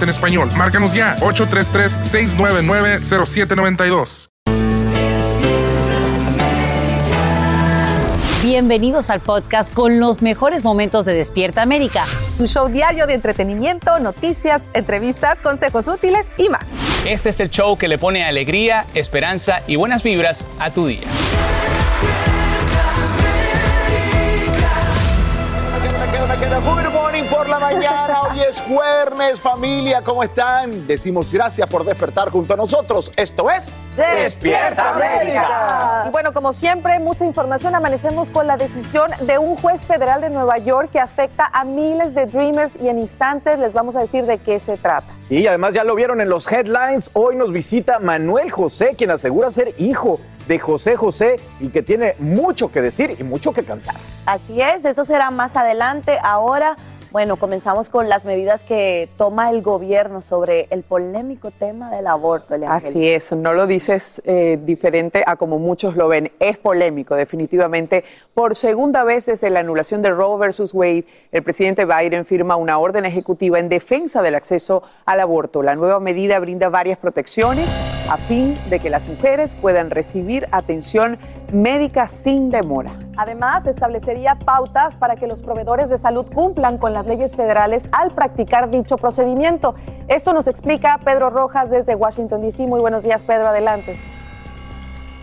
en español. Márcanos ya, 833-699-0792. Bienvenidos al podcast con los mejores momentos de Despierta América. Tu show diario de entretenimiento, noticias, entrevistas, consejos útiles y más. Este es el show que le pone alegría, esperanza y buenas vibras a tu día. Good morning por la mañana, hoy es jueves, familia, ¿cómo están? Decimos gracias por despertar junto a nosotros. Esto es Despierta América. Y bueno, como siempre, mucha información. Amanecemos con la decisión de un juez federal de Nueva York que afecta a miles de Dreamers y en instantes les vamos a decir de qué se trata. Sí, además ya lo vieron en los headlines. Hoy nos visita Manuel José, quien asegura ser hijo de José José y que tiene mucho que decir y mucho que cantar. Así es, eso será más adelante. Ahora, bueno, comenzamos con las medidas que toma el gobierno sobre el polémico tema del aborto. Así es, no lo dices eh, diferente a como muchos lo ven. Es polémico, definitivamente. Por segunda vez desde la anulación de Roe versus Wade, el presidente Biden firma una orden ejecutiva en defensa del acceso al aborto. La nueva medida brinda varias protecciones a fin de que las mujeres puedan recibir atención médica sin demora. Además, establecería pautas para que los proveedores de salud cumplan con las leyes federales al practicar dicho procedimiento. Esto nos explica Pedro Rojas desde Washington, D.C. Muy buenos días, Pedro, adelante.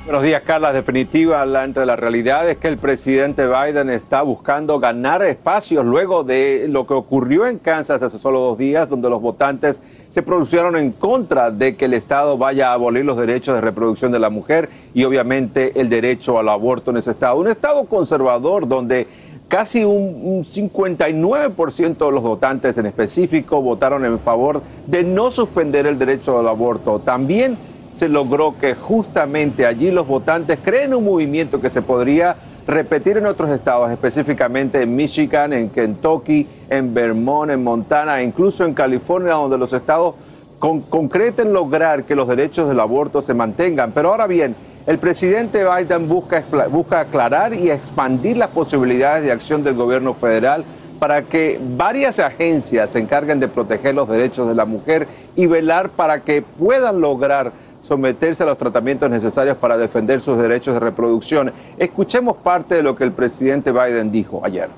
Buenos días, Carla. Definitiva, de la realidad es que el presidente Biden está buscando ganar espacios luego de lo que ocurrió en Kansas hace solo dos días, donde los votantes se pronunciaron en contra de que el Estado vaya a abolir los derechos de reproducción de la mujer y obviamente el derecho al aborto en ese Estado. Un Estado conservador donde casi un, un 59% de los votantes en específico votaron en favor de no suspender el derecho al aborto. También se logró que justamente allí los votantes creen un movimiento que se podría repetir en otros estados, específicamente en Michigan, en Kentucky, en Vermont, en Montana, e incluso en California, donde los estados con, concreten lograr que los derechos del aborto se mantengan. Pero ahora bien, el presidente Biden busca, busca aclarar y expandir las posibilidades de acción del gobierno federal para que varias agencias se encarguen de proteger los derechos de la mujer y velar para que puedan lograr someterse a los tratamientos necesarios para defender sus derechos de reproducción. Escuchemos parte de lo que el presidente Biden dijo ayer.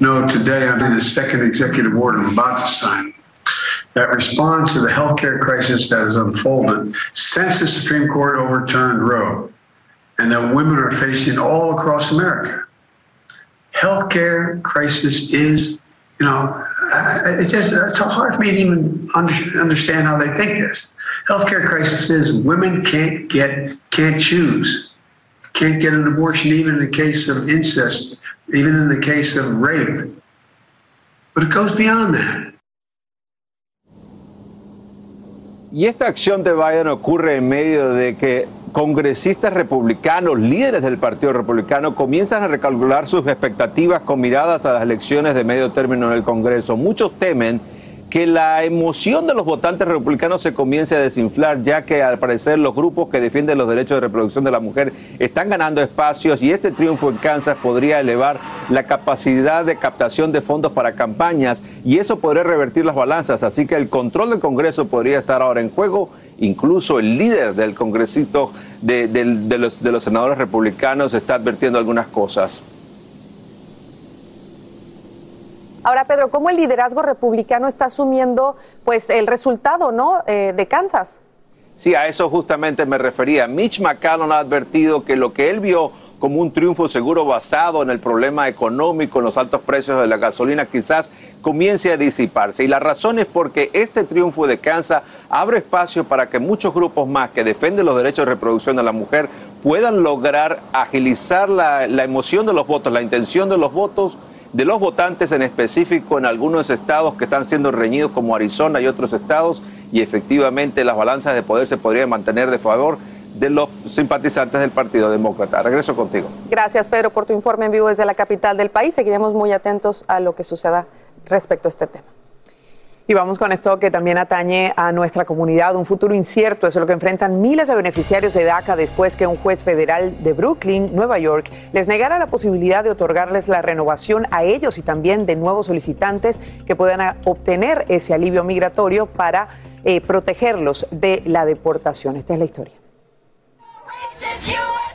No, today I'm in the second executive order I'm about to sign that responds to the healthcare crisis that has unfolded since the Supreme Court overturned Roe and that women are facing all across America. Healthcare crisis is, you know, it's just it's hard for me to even understand how they think this. Healthcare crisis is women can't get can't choose, can't get an abortion even in the case of incest, even in the case of rape. But it goes beyond that. Y esta acción de Biden ocurre en medio de que congresistas republicanos, líderes del Partido Republicano, comienzan a recalcular sus expectativas con miradas a las elecciones de medio término en el Congreso. Muchos temen que la emoción de los votantes republicanos se comience a desinflar, ya que al parecer los grupos que defienden los derechos de reproducción de la mujer están ganando espacios y este triunfo en Kansas podría elevar la capacidad de captación de fondos para campañas y eso podría revertir las balanzas. Así que el control del Congreso podría estar ahora en juego. Incluso el líder del congresito de, los, de los senadores republicanos está advirtiendo algunas cosas. Ahora, Pedro, ¿cómo el liderazgo republicano está asumiendo pues el resultado ¿no? Eh, de Kansas? Sí, a eso justamente me refería. Mitch McConnell ha advertido que lo que él vio como un triunfo seguro basado en el problema económico, en los altos precios de la gasolina, quizás comience a disiparse. Y la razón es porque este triunfo de Kansas abre espacio para que muchos grupos más que defienden los derechos de reproducción de la mujer puedan lograr agilizar la, la emoción de los votos, la intención de los votos de los votantes en específico en algunos estados que están siendo reñidos como Arizona y otros estados y efectivamente las balanzas de poder se podrían mantener de favor de los simpatizantes del Partido Demócrata. Regreso contigo. Gracias, Pedro, por tu informe en vivo desde la capital del país. Seguiremos muy atentos a lo que suceda respecto a este tema. Y vamos con esto que también atañe a nuestra comunidad. Un futuro incierto es lo que enfrentan miles de beneficiarios de DACA después que un juez federal de Brooklyn, Nueva York, les negara la posibilidad de otorgarles la renovación a ellos y también de nuevos solicitantes que puedan obtener ese alivio migratorio para eh, protegerlos de la deportación. Esta es la historia.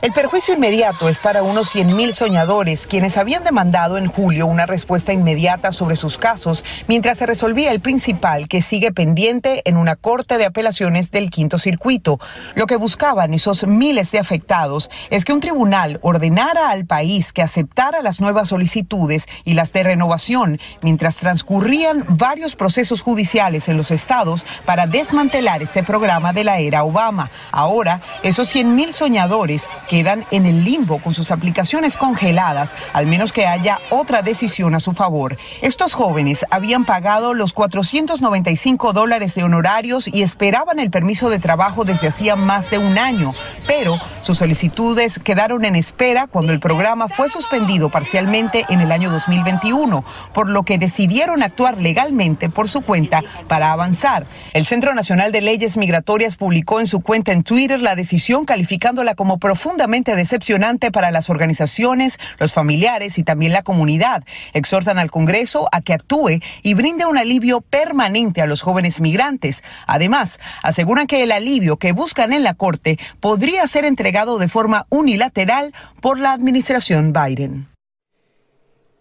El perjuicio inmediato es para unos 100.000 soñadores, quienes habían demandado en julio una respuesta inmediata sobre sus casos, mientras se resolvía el principal que sigue pendiente en una corte de apelaciones del quinto circuito. Lo que buscaban esos miles de afectados es que un tribunal ordenara al país que aceptara las nuevas solicitudes y las de renovación, mientras transcurrían varios procesos judiciales en los estados para desmantelar este programa de la era Obama. Ahora, esos 100.000 soñadores quedan en el limbo con sus aplicaciones congeladas, al menos que haya otra decisión a su favor. Estos jóvenes habían pagado los 495 dólares de honorarios y esperaban el permiso de trabajo desde hacía más de un año, pero sus solicitudes quedaron en espera cuando el programa fue suspendido parcialmente en el año 2021, por lo que decidieron actuar legalmente por su cuenta para avanzar. El Centro Nacional de Leyes Migratorias publicó en su cuenta en Twitter la decisión calificándola como profunda decepcionante para las organizaciones, los familiares y también la comunidad. Exhortan al Congreso a que actúe y brinde un alivio permanente a los jóvenes migrantes. Además, aseguran que el alivio que buscan en la Corte podría ser entregado de forma unilateral por la administración Biden.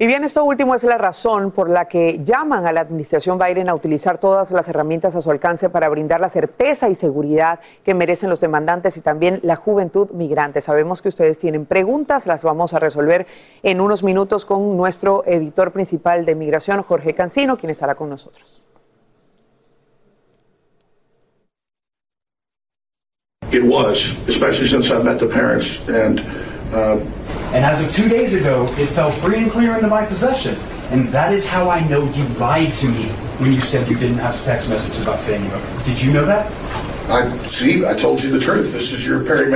Y bien, esto último es la razón por la que llaman a la administración Biden a utilizar todas las herramientas a su alcance para brindar la certeza y seguridad que merecen los demandantes y también la juventud migrante. Sabemos que ustedes tienen preguntas, las vamos a resolver en unos minutos con nuestro editor principal de migración, Jorge Cancino, quien estará con nosotros. Uh, and as of two days ago, it fell free and clear into my possession. And that is how I know you lied to me when you said you didn't have text messages about Sandy Hook. Did you know that?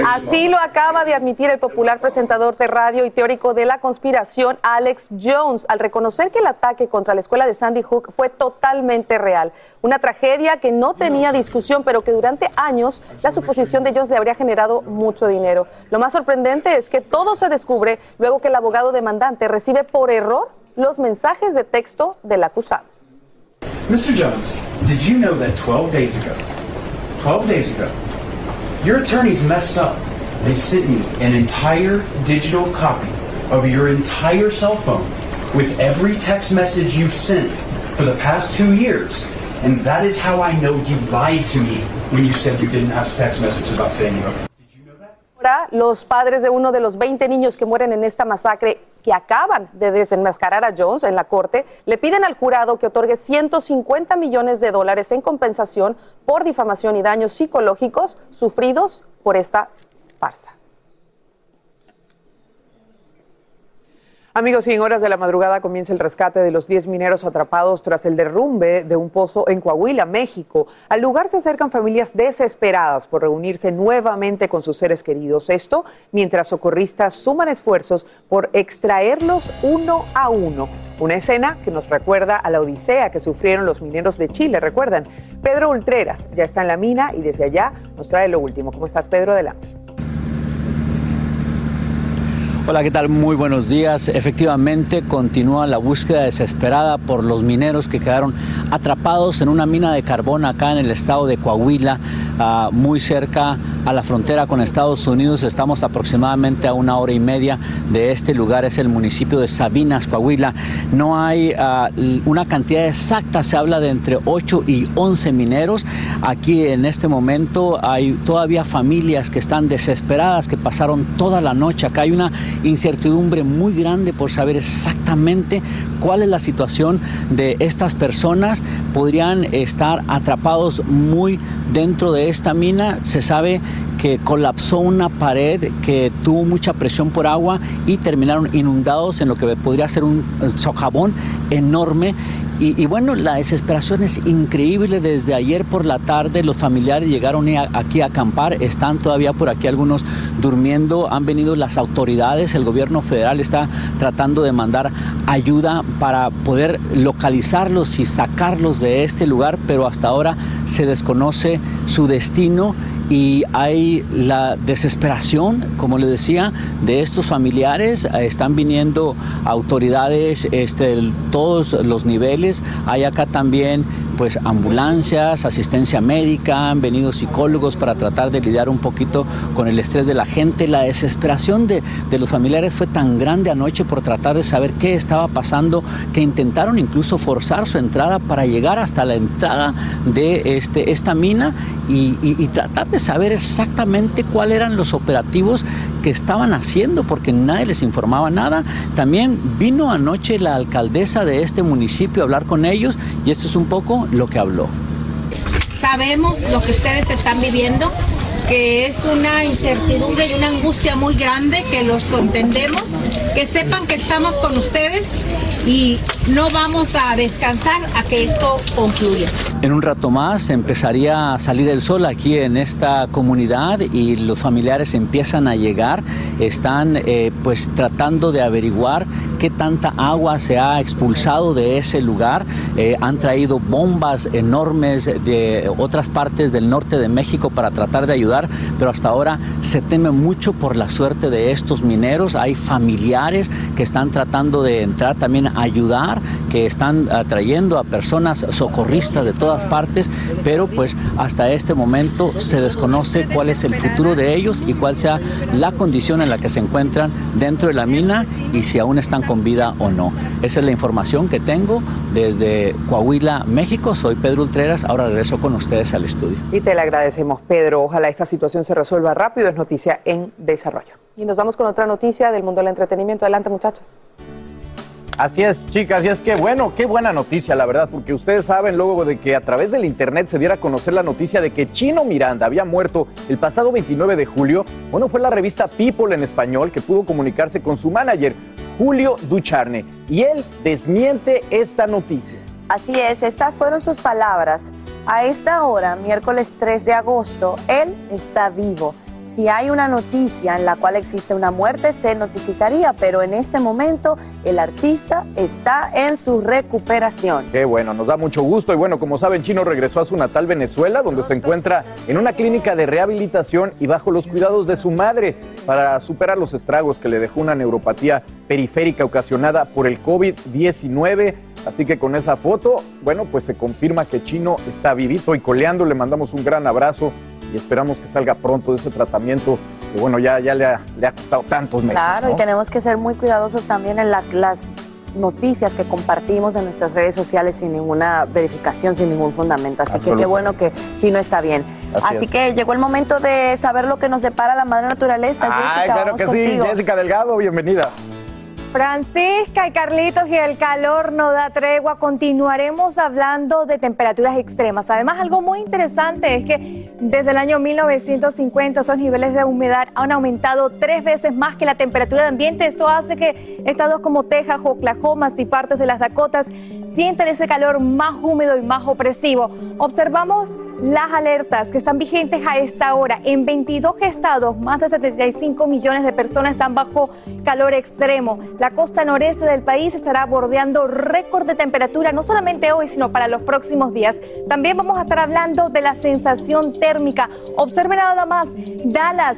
Así lo acaba de admitir el popular presentador de radio y teórico de la conspiración Alex Jones al reconocer que el ataque contra la escuela de Sandy Hook fue totalmente real. Una tragedia que no tenía discusión, pero que durante años la suposición de Jones le habría generado mucho dinero. Lo más sorprendente es que todo se descubre luego que el abogado demandante recibe por error los mensajes de texto del acusado. Mr. Jones, did you know that 12 days ago 12 days ago, your attorneys messed up. They sent me an entire digital copy of your entire cell phone with every text message you've sent for the past two years. And that is how I know you lied to me when you said you didn't have text messages about Sandy Hook. Ahora, los padres de uno de los 20 niños que mueren en esta masacre que acaban de desenmascarar a Jones en la corte, le piden al jurado que otorgue 150 millones de dólares en compensación por difamación y daños psicológicos sufridos por esta farsa. Amigos, y en horas de la madrugada comienza el rescate de los 10 mineros atrapados tras el derrumbe de un pozo en Coahuila, México. Al lugar se acercan familias desesperadas por reunirse nuevamente con sus seres queridos. Esto mientras socorristas suman esfuerzos por extraerlos uno a uno. Una escena que nos recuerda a la odisea que sufrieron los mineros de Chile, recuerdan. Pedro Ultreras ya está en la mina y desde allá nos trae lo último. ¿Cómo estás, Pedro? Adelante. Hola, ¿qué tal? Muy buenos días. Efectivamente, continúa la búsqueda desesperada por los mineros que quedaron atrapados en una mina de carbón acá en el estado de Coahuila, uh, muy cerca a la frontera con Estados Unidos. Estamos aproximadamente a una hora y media de este lugar, es el municipio de Sabinas, Coahuila. No hay uh, una cantidad exacta, se habla de entre 8 y 11 mineros. Aquí en este momento hay todavía familias que están desesperadas, que pasaron toda la noche. Acá hay una incertidumbre muy grande por saber exactamente cuál es la situación de estas personas. Podrían estar atrapados muy dentro de esta mina. Se sabe que colapsó una pared que tuvo mucha presión por agua y terminaron inundados en lo que podría ser un socavón enorme. Y, y, bueno, la desesperación es increíble. Desde ayer por la tarde los familiares llegaron aquí a acampar, están todavía por aquí algunos durmiendo, han venido las autoridades, el gobierno federal está tratando de mandar ayuda para poder localizarlos y sacarlos de este lugar, pero hasta ahora se desconoce su destino y hay la desesperación, como les decía, de estos familiares. Están viniendo autoridades este, de todos los niveles. Hay acá también pues ambulancias, asistencia médica, han venido psicólogos para tratar de lidiar un poquito con el estrés de la gente. La desesperación de, de los familiares fue tan grande anoche por tratar de saber qué estaba pasando que intentaron incluso forzar su entrada para llegar hasta la entrada de este, esta mina y, y, y tratar de saber exactamente cuáles eran los operativos estaban haciendo porque nadie les informaba nada. También vino anoche la alcaldesa de este municipio a hablar con ellos y esto es un poco lo que habló. Sabemos lo que ustedes están viviendo, que es una incertidumbre y una angustia muy grande, que los entendemos, que sepan que estamos con ustedes y no vamos a descansar a que esto concluya. En un rato más empezaría a salir el sol aquí en esta comunidad y los familiares empiezan a llegar, están eh, pues tratando de averiguar qué tanta agua se ha expulsado de ese lugar, eh, han traído bombas enormes de otras partes del norte de México para tratar de ayudar, pero hasta ahora se teme mucho por la suerte de estos mineros, hay familiares que están tratando de entrar también a ayudar, que están atrayendo a personas socorristas de todas partes, pero pues hasta este momento se desconoce cuál es el futuro de ellos y cuál sea la condición en la que se encuentran dentro de la mina y si aún están con vida o no. Esa es la información que tengo desde Coahuila, México. Soy Pedro Ultreras, ahora regreso con ustedes al estudio. Y te le agradecemos, Pedro. Ojalá esta situación se resuelva rápido. Es noticia en desarrollo. Y nos vamos con otra noticia del mundo del entretenimiento. Adelante, muchachos. Así es, chicas, y es que bueno, qué buena noticia, la verdad, porque ustedes saben luego de que a través del internet se diera a conocer la noticia de que Chino Miranda había muerto el pasado 29 de julio. Bueno, fue la revista People en español que pudo comunicarse con su manager, Julio Ducharne, y él desmiente esta noticia. Así es, estas fueron sus palabras. A esta hora, miércoles 3 de agosto, él está vivo. Si hay una noticia en la cual existe una muerte, se notificaría, pero en este momento el artista está en su recuperación. Qué bueno, nos da mucho gusto. Y bueno, como saben, Chino regresó a su natal Venezuela, donde se encuentra en una clínica de rehabilitación y bajo los cuidados de su madre para superar los estragos que le dejó una neuropatía periférica ocasionada por el COVID-19. Así que con esa foto, bueno, pues se confirma que Chino está vivito y coleando. Le mandamos un gran abrazo y esperamos que salga pronto de ese tratamiento que bueno, ya, ya le, ha, le ha costado tantos meses. Claro, ¿no? y tenemos que ser muy cuidadosos también en la- las noticias que compartimos en nuestras redes sociales sin ninguna verificación, sin ningún fundamento. Así que qué bueno que Chino está bien. Así Así, es. que llegó el momento de saber lo que nos depara la madre naturaleza. Jessica, claro vamos que contigo. sí, Jessica Delgado, bienvenida. Francisca y Carlitos y el calor no da tregua. Continuaremos hablando de temperaturas extremas. Además, algo muy interesante es que desde el año 1950 esos niveles de humedad han aumentado tres veces más que la temperatura de ambiente. Esto hace que estados como Texas, Oklahoma y partes de las Dakotas sienten ese calor más húmedo y más opresivo. Observamos las alertas que están vigentes a esta hora. En 22 estados, más de 75 millones de personas están bajo calor extremo. La costa noreste del país estará bordeando récord de temperatura, no solamente hoy, sino para los próximos días. También vamos a estar hablando de la sensación térmica. Observen nada más, Dallas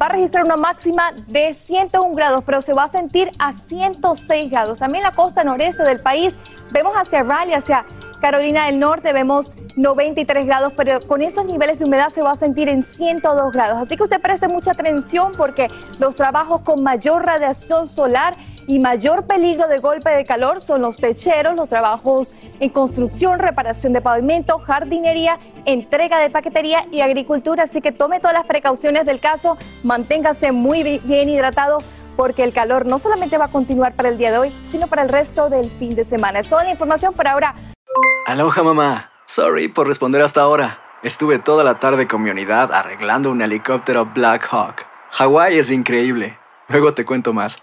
va a registrar una máxima de 101 grados, pero se va a sentir a 106 grados. También la costa noreste del país, vemos hacia Raleigh, hacia Carolina del Norte vemos 93 grados, pero con esos niveles de humedad se va a sentir en 102 grados. Así que usted preste mucha atención porque los trabajos con mayor radiación solar y mayor peligro de golpe de calor son los techeros, los trabajos en construcción, reparación de pavimento, jardinería, entrega de paquetería y agricultura. Así que tome todas las precauciones del caso, manténgase muy bien hidratado porque el calor no solamente va a continuar para el día de hoy, sino para el resto del fin de semana. Es toda la información por ahora. Aloha mamá. Sorry por responder hasta ahora. Estuve toda la tarde con mi unidad arreglando un helicóptero Black Hawk. Hawái es increíble. Luego te cuento más.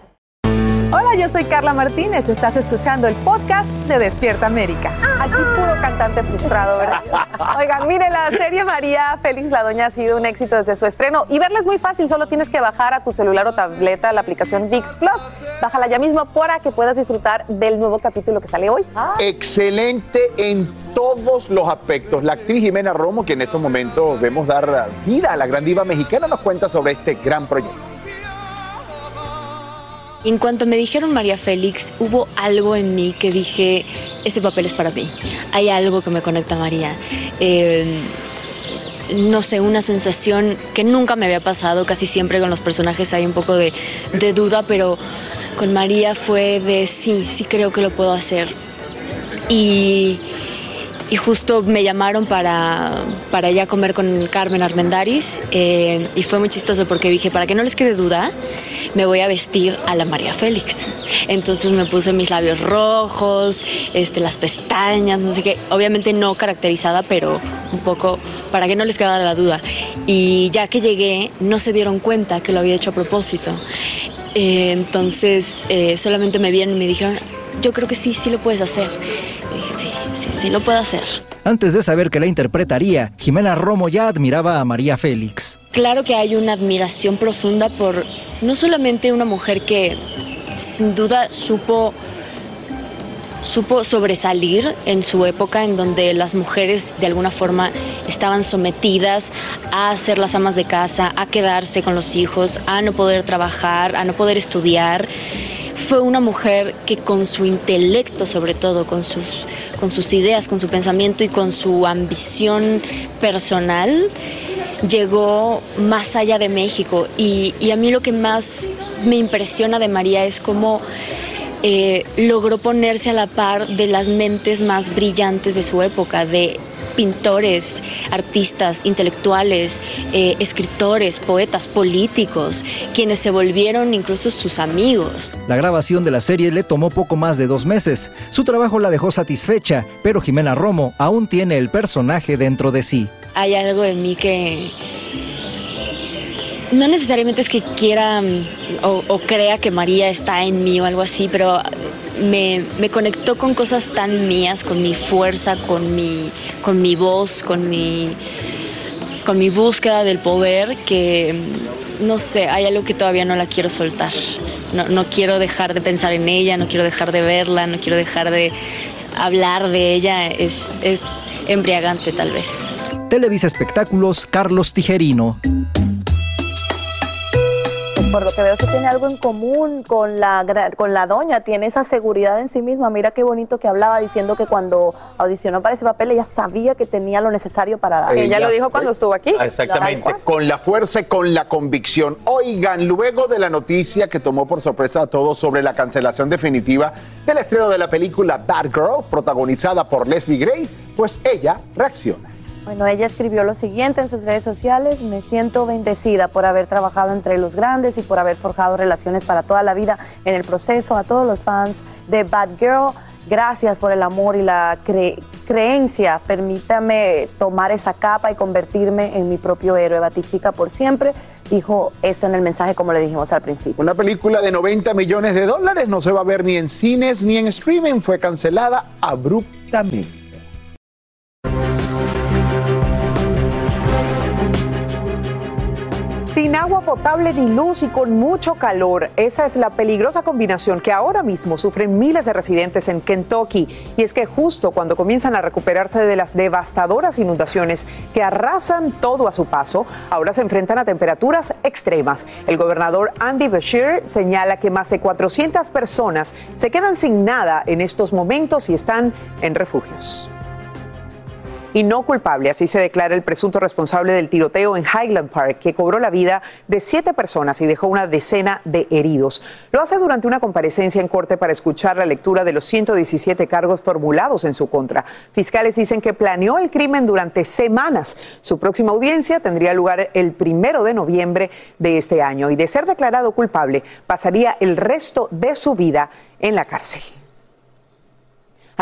Hola, yo soy Carla Martínez. Estás escuchando el podcast de Despierta América. Aquí puro cantante frustrado, ¿verdad? Oigan, mire, la serie María Félix La Doña ha sido un éxito desde su estreno y verla es muy fácil. Solo tienes que bajar a tu celular o tableta la aplicación VIX Plus. Bájala ya mismo para que puedas disfrutar del nuevo capítulo que sale hoy. Excelente en todos los aspectos. La actriz Jimena Romo, que en estos momentos vemos dar vida a la gran diva mexicana, nos cuenta sobre este gran proyecto. En cuanto me dijeron María Félix, hubo algo en mí que dije, ese papel es para mí. Hay algo que me conecta a María. Eh, no sé, una sensación que nunca me había pasado. Casi siempre con los personajes hay un poco de, de duda, pero con María fue de sí, sí creo que lo puedo hacer. Y y justo me llamaron para, para ya comer con Carmen Armendaris eh, y fue muy chistoso porque dije, para que no les quede duda, me voy a vestir a la María Félix. Entonces me puse mis labios rojos, este, las pestañas, no sé qué, obviamente no caracterizada, pero un poco para que no les quedara la duda. Y ya que llegué, no se dieron cuenta que lo había hecho a propósito. Eh, entonces eh, solamente me vieron y me dijeron, yo creo que sí, sí lo puedes hacer. Y dije, sí, sí, sí lo puedo hacer. Antes de saber que la interpretaría, Jimena Romo ya admiraba a María Félix. Claro que hay una admiración profunda por no solamente una mujer que sin duda supo supo sobresalir en su época en donde las mujeres de alguna forma estaban sometidas a ser las amas de casa, a quedarse con los hijos, a no poder trabajar, a no poder estudiar. Fue una mujer que con su intelecto sobre todo, con sus, con sus ideas, con su pensamiento y con su ambición personal, llegó más allá de México. Y, y a mí lo que más me impresiona de María es cómo eh, logró ponerse a la par de las mentes más brillantes de su época, de pintores, artistas, intelectuales, eh, escritores, poetas, políticos, quienes se volvieron incluso sus amigos. La grabación de la serie le tomó poco más de dos meses. Su trabajo la dejó satisfecha, pero Jimena Romo aún tiene el personaje dentro de sí. Hay algo en mí que no necesariamente es que quiera mm, o, crea que María está en mí o algo así, pero me, me, conectó con cosas tan mías, con mi fuerza, con mi, con mi voz, con mi, con mi búsqueda del poder que, mm, no sé, hay algo que todavía no la quiero soltar. No, no quiero dejar de pensar en ella, no quiero dejar de verla, no quiero dejar de hablar de ella. Es, es embriagante tal vez. Televisa Espectáculos, Carlos Tijerino. Por lo que veo, se tiene algo en común con la, gra- con la doña, tiene esa seguridad en sí misma. Mira qué bonito que hablaba diciendo que cuando audicionó para ese papel ella sabía que tenía lo necesario para... Ella lo dijo cuando estuvo aquí. Exactamente, con la fuerza y con la convicción. Oigan, luego de la noticia que tomó por sorpresa a todos sobre la cancelación definitiva del estreno de la película Bad Girl, protagonizada por Leslie Grace, pues ella reacciona. Bueno, ella escribió lo siguiente en sus redes sociales, me siento bendecida por haber trabajado entre los grandes y por haber forjado relaciones para toda la vida en el proceso. A todos los fans de Bad Girl, gracias por el amor y la cre- creencia. Permítame tomar esa capa y convertirme en mi propio héroe. Batichica por siempre dijo esto en el mensaje como le dijimos al principio. Una película de 90 millones de dólares no se va a ver ni en cines ni en streaming, fue cancelada abruptamente. Sin agua potable ni luz y con mucho calor, esa es la peligrosa combinación que ahora mismo sufren miles de residentes en Kentucky. Y es que justo cuando comienzan a recuperarse de las devastadoras inundaciones que arrasan todo a su paso, ahora se enfrentan a temperaturas extremas. El gobernador Andy Beshear señala que más de 400 personas se quedan sin nada en estos momentos y están en refugios y no culpable. Así se declara el presunto responsable del tiroteo en Highland Park, que cobró la vida de siete personas y dejó una decena de heridos. Lo hace durante una comparecencia en corte para escuchar la lectura de los 117 cargos formulados en su contra. Fiscales dicen que planeó el crimen durante semanas. Su próxima audiencia tendría lugar el primero de noviembre de este año y de ser declarado culpable pasaría el resto de su vida en la cárcel.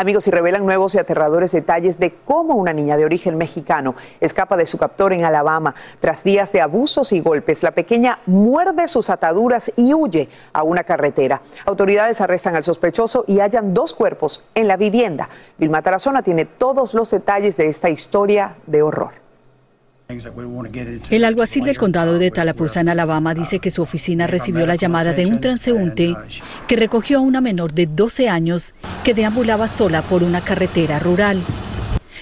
Amigos, y revelan nuevos y aterradores detalles de cómo una niña de origen mexicano escapa de su captor en Alabama. Tras días de abusos y golpes, la pequeña muerde sus ataduras y huye a una carretera. Autoridades arrestan al sospechoso y hallan dos cuerpos en la vivienda. Vilma Tarazona tiene todos los detalles de esta historia de horror. El alguacil del condado de Tallapoosa en Alabama dice que su oficina recibió la llamada de un transeúnte que recogió a una menor de 12 años que deambulaba sola por una carretera rural.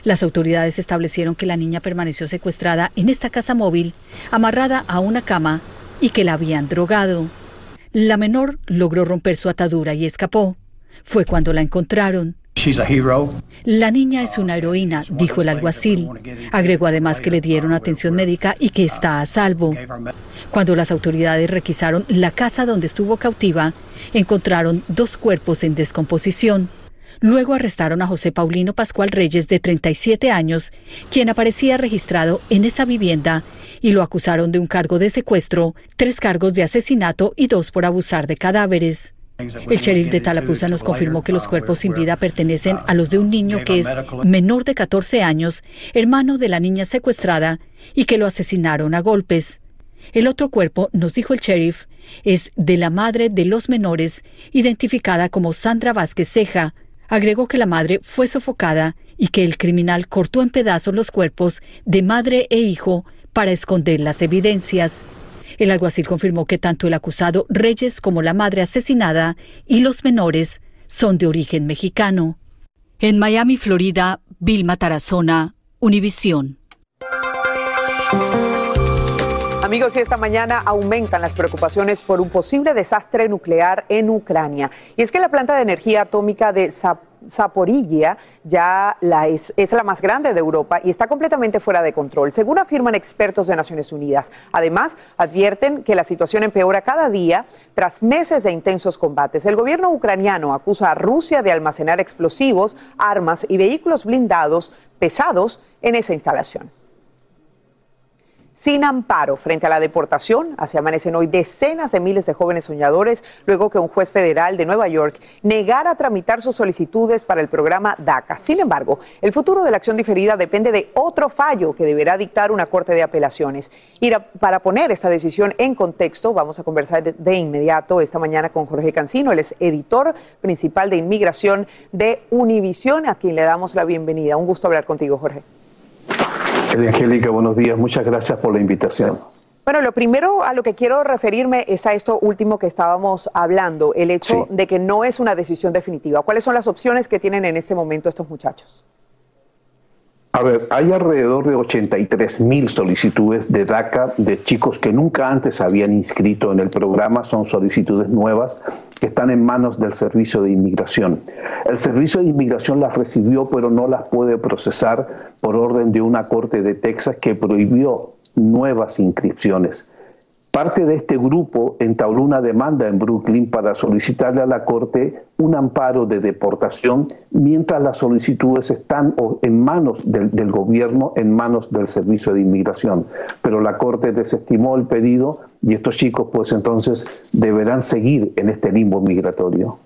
Las autoridades establecieron que la niña permaneció secuestrada en esta casa móvil, amarrada a una cama y que la habían drogado. La menor logró romper su atadura y escapó. Fue cuando la encontraron. La niña es una heroína, dijo el alguacil. Agregó además que le dieron atención médica y que está a salvo. Cuando las autoridades requisaron la casa donde estuvo cautiva, encontraron dos cuerpos en descomposición. Luego arrestaron a José Paulino Pascual Reyes, de 37 años, quien aparecía registrado en esa vivienda, y lo acusaron de un cargo de secuestro, tres cargos de asesinato y dos por abusar de cadáveres. El sheriff de Tallapoosa nos confirmó que los cuerpos sin vida pertenecen a los de un niño que es menor de 14 años, hermano de la niña secuestrada, y que lo asesinaron a golpes. El otro cuerpo, nos dijo el sheriff, es de la madre de los menores, identificada como Sandra Vázquez Ceja. Agregó que la madre fue sofocada y que el criminal cortó en pedazos los cuerpos de madre e hijo para esconder las evidencias. El alguacil confirmó que tanto el acusado Reyes como la madre asesinada y los menores son de origen mexicano. En Miami, Florida, Vilma Tarazona, Univisión. Amigos, y esta mañana aumentan las preocupaciones por un posible desastre nuclear en Ucrania. Y es que la planta de energía atómica de Zap Zaporilla ya es, es la más grande de Europa y está completamente fuera de control, según afirman expertos de Naciones Unidas. Además, advierten que la situación empeora cada día tras meses de intensos combates. El gobierno ucraniano acusa a Rusia de almacenar explosivos, armas y vehículos blindados pesados en esa instalación sin amparo frente a la deportación. Así amanecen hoy decenas de miles de jóvenes soñadores luego que un juez federal de Nueva York negara tramitar sus solicitudes para el programa DACA. Sin embargo, el futuro de la acción diferida depende de otro fallo que deberá dictar una corte de apelaciones. Y para poner esta decisión en contexto, vamos a conversar de, inmediato esta mañana con Jorge Cancino, él es editor principal de inmigración de Univisión, a quien le damos la bienvenida. Un gusto hablar contigo, Jorge. Angélica, buenos días. Muchas gracias por la invitación. Bueno, lo primero a lo que quiero referirme es a esto último que estábamos hablando, el hecho de que no es una decisión definitiva. ¿Cuáles son las opciones que tienen en este momento estos muchachos? A ver, hay alrededor de 83 mil solicitudes de DACA de chicos que nunca antes habían inscrito en el programa. Son solicitudes nuevas que están en manos del Servicio de Inmigración. El Servicio de Inmigración las recibió, pero no las puede procesar por orden de una corte de Texas que prohibió nuevas inscripciones. Parte de este grupo entabló una demanda en Brooklyn para solicitarle a la Corte un amparo de deportación mientras las solicitudes están en manos del, gobierno, en manos del Servicio de Inmigración. Pero la Corte desestimó el pedido y estos chicos pues entonces deberán seguir en este limbo migratorio.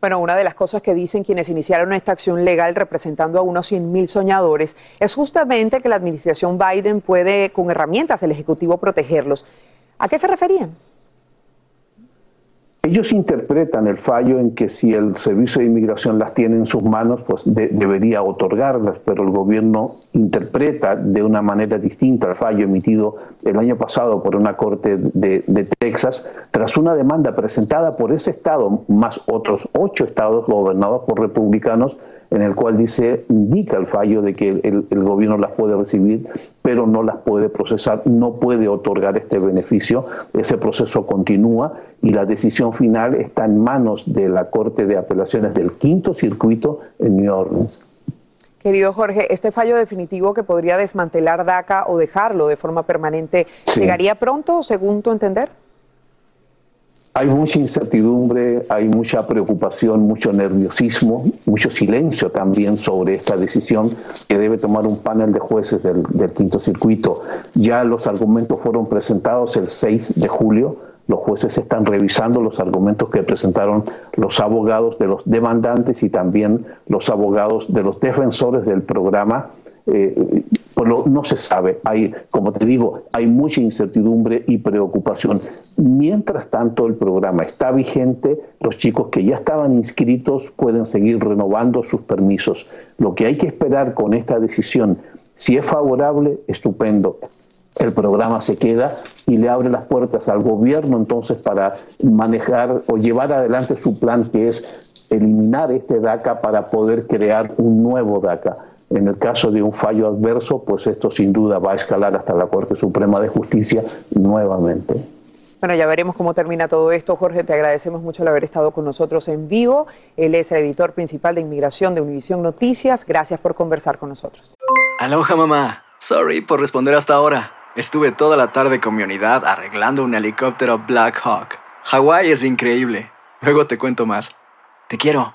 Bueno, una de las cosas que dicen quienes iniciaron esta acción legal representando a unos 100.000 soñadores es justamente que la administración Biden puede, con herramientas del Ejecutivo, protegerlos. ¿A qué se referían? Ellos interpretan el fallo en que si el Servicio de Inmigración las tiene en sus manos, pues de, debería otorgarlas, pero el gobierno interpreta de una manera distinta el fallo emitido el año pasado por una corte de Texas, tras una demanda presentada por ese estado, más otros ocho estados gobernados por republicanos, en el cual dice, indica el fallo de que el, el, gobierno las puede recibir, pero no las puede procesar, no puede otorgar este beneficio. Ese proceso continúa y la decisión final está en manos de la Corte de Apelaciones del Quinto Circuito en New Orleans. Querido Jorge, este fallo definitivo que podría desmantelar DACA o dejarlo de forma permanente, sí. ¿llegaría pronto, según tu entender? Hay mucha incertidumbre, hay mucha preocupación, mucho nerviosismo, mucho silencio también sobre esta decisión que debe tomar un panel de jueces del, quinto circuito. Ya los argumentos fueron presentados el 6 de julio. Los jueces están revisando los argumentos que presentaron los abogados de los demandantes y también los abogados de los defensores del programa. Eh, pues lo, no se sabe. Hay, como te digo, hay mucha incertidumbre y preocupación. Mientras tanto, el programa está vigente. Los chicos que ya estaban inscritos pueden seguir renovando sus permisos. Lo que hay que esperar con esta decisión, si es favorable, estupendo. El programa se queda y le abre las puertas al gobierno entonces para manejar o llevar adelante su plan que es eliminar este DACA para poder crear un nuevo DACA. En el caso de un fallo adverso, pues esto sin duda va a escalar hasta la Corte Suprema de Justicia nuevamente. Bueno, ya veremos cómo termina todo esto. Jorge, te agradecemos mucho el haber estado con nosotros en vivo. Él es el editor principal de inmigración de Univisión Noticias. Gracias por conversar con nosotros. Aloha, mamá. Sorry por responder hasta ahora. Estuve toda la tarde con mi unidad arreglando un helicóptero Black Hawk. Hawái es increíble. Luego te cuento más. Te quiero.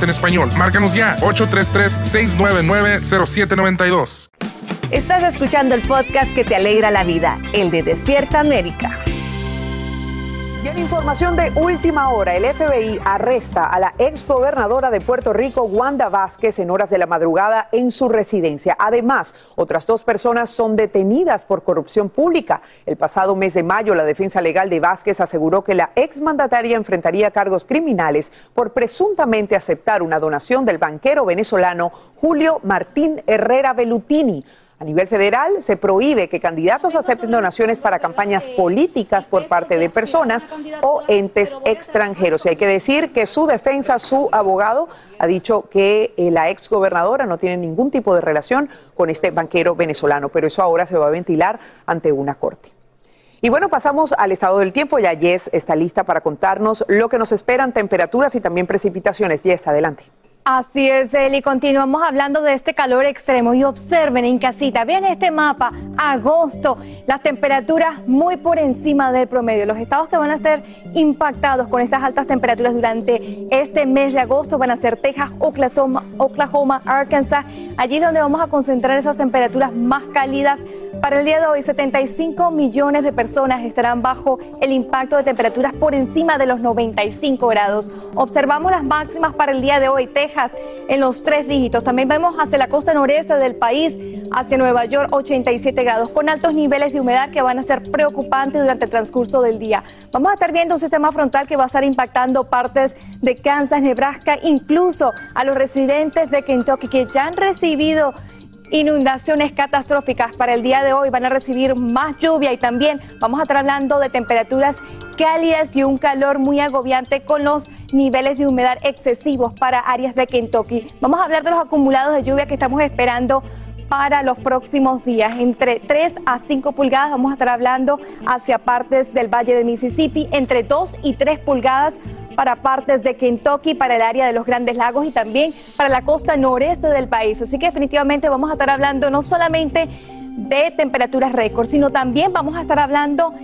en español. Márcanos ya, 833-699-0792. Estás escuchando el podcast que te alegra la vida, el de Despierta América. Y en información de última hora, el FBI arresta a la exgobernadora de Puerto Rico, Wanda Vázquez, en horas de la madrugada en su residencia. Además, otras dos personas son detenidas por corrupción pública. El pasado mes de mayo, la defensa legal de Vázquez aseguró que la exmandataria enfrentaría cargos criminales por presuntamente aceptar una donación del banquero venezolano Julio Martín Herrera Velutini. A nivel federal, se prohíbe que candidatos acepten donaciones para campañas políticas por parte de personas o entes extranjeros. Y hay que decir que su defensa, su abogado, ha dicho que eh, la exgobernadora no tiene ningún tipo de relación con este banquero venezolano, pero eso ahora se va a ventilar ante una corte. Y bueno, pasamos al estado del tiempo. Ya Jess está lista para contarnos lo que nos esperan, temperaturas y también precipitaciones. Jess, adelante. Así es, Eli. Continuamos hablando de este calor extremo y observen en casita, vean este mapa, agosto, las temperaturas muy por encima del promedio. Los estados que van a estar impactados con estas altas temperaturas durante este mes de agosto van a ser Texas, Oklahoma, Oklahoma Arkansas. Allí es donde vamos a concentrar esas temperaturas más cálidas. Para el día de hoy, 75 millones de personas estarán bajo el impacto de temperaturas por encima de los 95 grados. Observamos las máximas para el día de hoy. Texas en los tres dígitos. También vemos hacia la costa noreste del país, hacia Nueva York, 87 grados, con altos niveles de humedad que van a ser preocupantes durante el transcurso del día. Vamos a estar viendo un sistema frontal que va a estar impactando partes de Kansas, Nebraska, incluso a los residentes de Kentucky que ya han recibido inundaciones catastróficas para el día de hoy. Van a recibir más lluvia y también vamos a estar hablando de temperaturas cálidas y un calor muy agobiante con los niveles de humedad excesivos para áreas de Kentucky. Vamos a hablar de los acumulados de lluvia que estamos esperando para los próximos días. Entre 3 a 5 pulgadas vamos a estar hablando hacia partes del Valle de Mississippi, entre 2 y 3 pulgadas para partes de Kentucky, para el área de los Grandes Lagos y también para la costa noreste del país. Así que definitivamente vamos a estar hablando no solamente de temperaturas récord, sino también vamos a estar hablando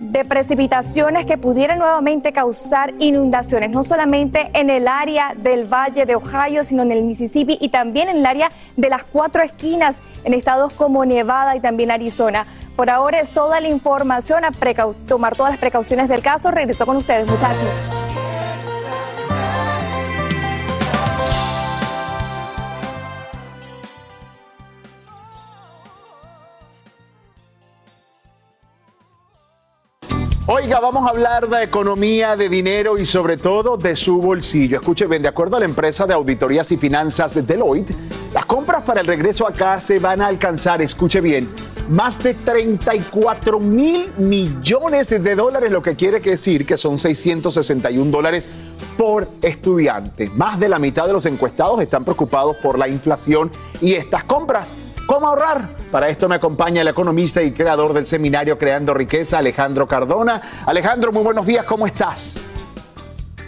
de precipitaciones que pudieran nuevamente causar inundaciones, no solamente en el área del Valle de Ohio, sino en el Mississippi y también en el área de las cuatro esquinas en estados como Nevada y también Arizona. Por ahora es toda la información, a tomar todas las precauciones del caso. Regreso con ustedes, muchachos. Oiga, vamos a hablar de economía, de dinero y sobre todo de su bolsillo. Escuche bien, de acuerdo a la empresa de auditorías y finanzas de Deloitte, las compras para el regreso acá se van a alcanzar, escuche bien, más de 34 mil millones de dólares, lo que quiere decir que son 661 dólares por estudiante. Más de la mitad de los encuestados están preocupados por la inflación y estas compras ¿Cómo ahorrar? Para esto me acompaña el economista y creador del seminario Creando Riqueza, Alejandro Cardona. Alejandro, muy buenos días, ¿cómo estás?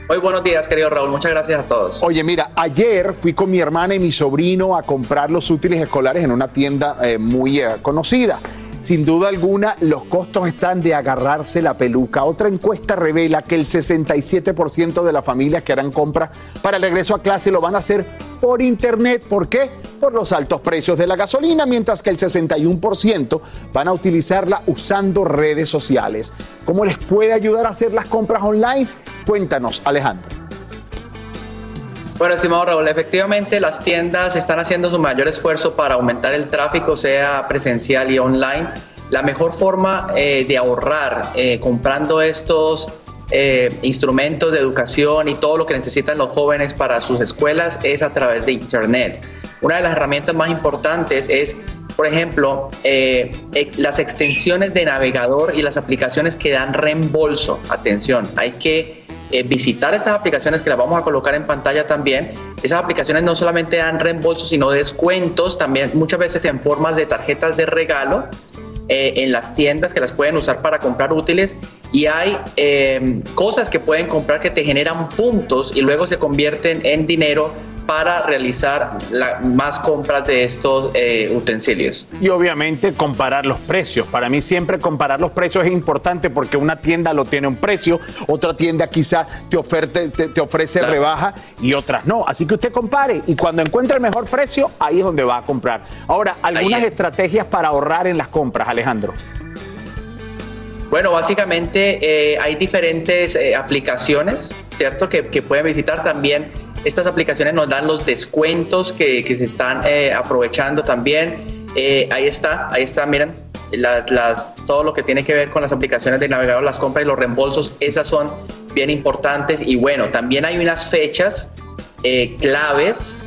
Muy buenos días, querido Raúl. Muchas gracias a todos. Oye, mira, ayer fui con mi hermana y mi sobrino a comprar los útiles escolares en una tienda eh, muy eh, conocida. Sin duda alguna, los costos están de agarrarse la peluca. Otra encuesta revela que el 67% de las familias que harán compras para el regreso a clase lo van a hacer por internet. ¿Por qué? Por los altos precios de la gasolina, mientras que el 61% van a utilizarla usando redes sociales. ¿Cómo les puede ayudar a hacer las compras online? Cuéntanos, Alejandro. Bueno, estimado Raúl, efectivamente las tiendas están haciendo su mayor esfuerzo para aumentar el tráfico, sea presencial y online. La mejor forma eh, de ahorrar eh, comprando estos eh, instrumentos de educación y todo lo que necesitan los jóvenes para sus escuelas es a través de Internet. Una de las herramientas más importantes es, por ejemplo, las extensiones de navegador y las aplicaciones que dan reembolso. Atención, hay que eh, visitar estas aplicaciones que las vamos a colocar en pantalla también. Esas aplicaciones no solamente dan reembolsos, sino descuentos, también muchas veces en formas de tarjetas de regalo eh, en las tiendas que las pueden usar para comprar útiles y hay eh, cosas que pueden comprar que te generan puntos y luego se convierten en dinero para realizar más compras de estos eh, utensilios. Y obviamente comparar los precios. Para mí siempre comparar los precios es importante porque una tienda lo tiene un precio, otra tienda quizá te, te, ofrece rebaja y otras no. Así que usted compare y cuando encuentre el mejor precio, ahí es donde va a comprar. Ahora, algunas estrategias para ahorrar en las compras, Alejandro. Bueno, básicamente eh, hay diferentes eh, aplicaciones, ¿cierto? Que, que pueden visitar también estas aplicaciones nos dan los descuentos que, se están eh, aprovechando también. Eh, ahí está, ahí está, miren, las, todo lo que tiene que ver con las aplicaciones de navegador, las compras y los reembolsos, esas son bien importantes. Y bueno, también hay unas fechas eh, claves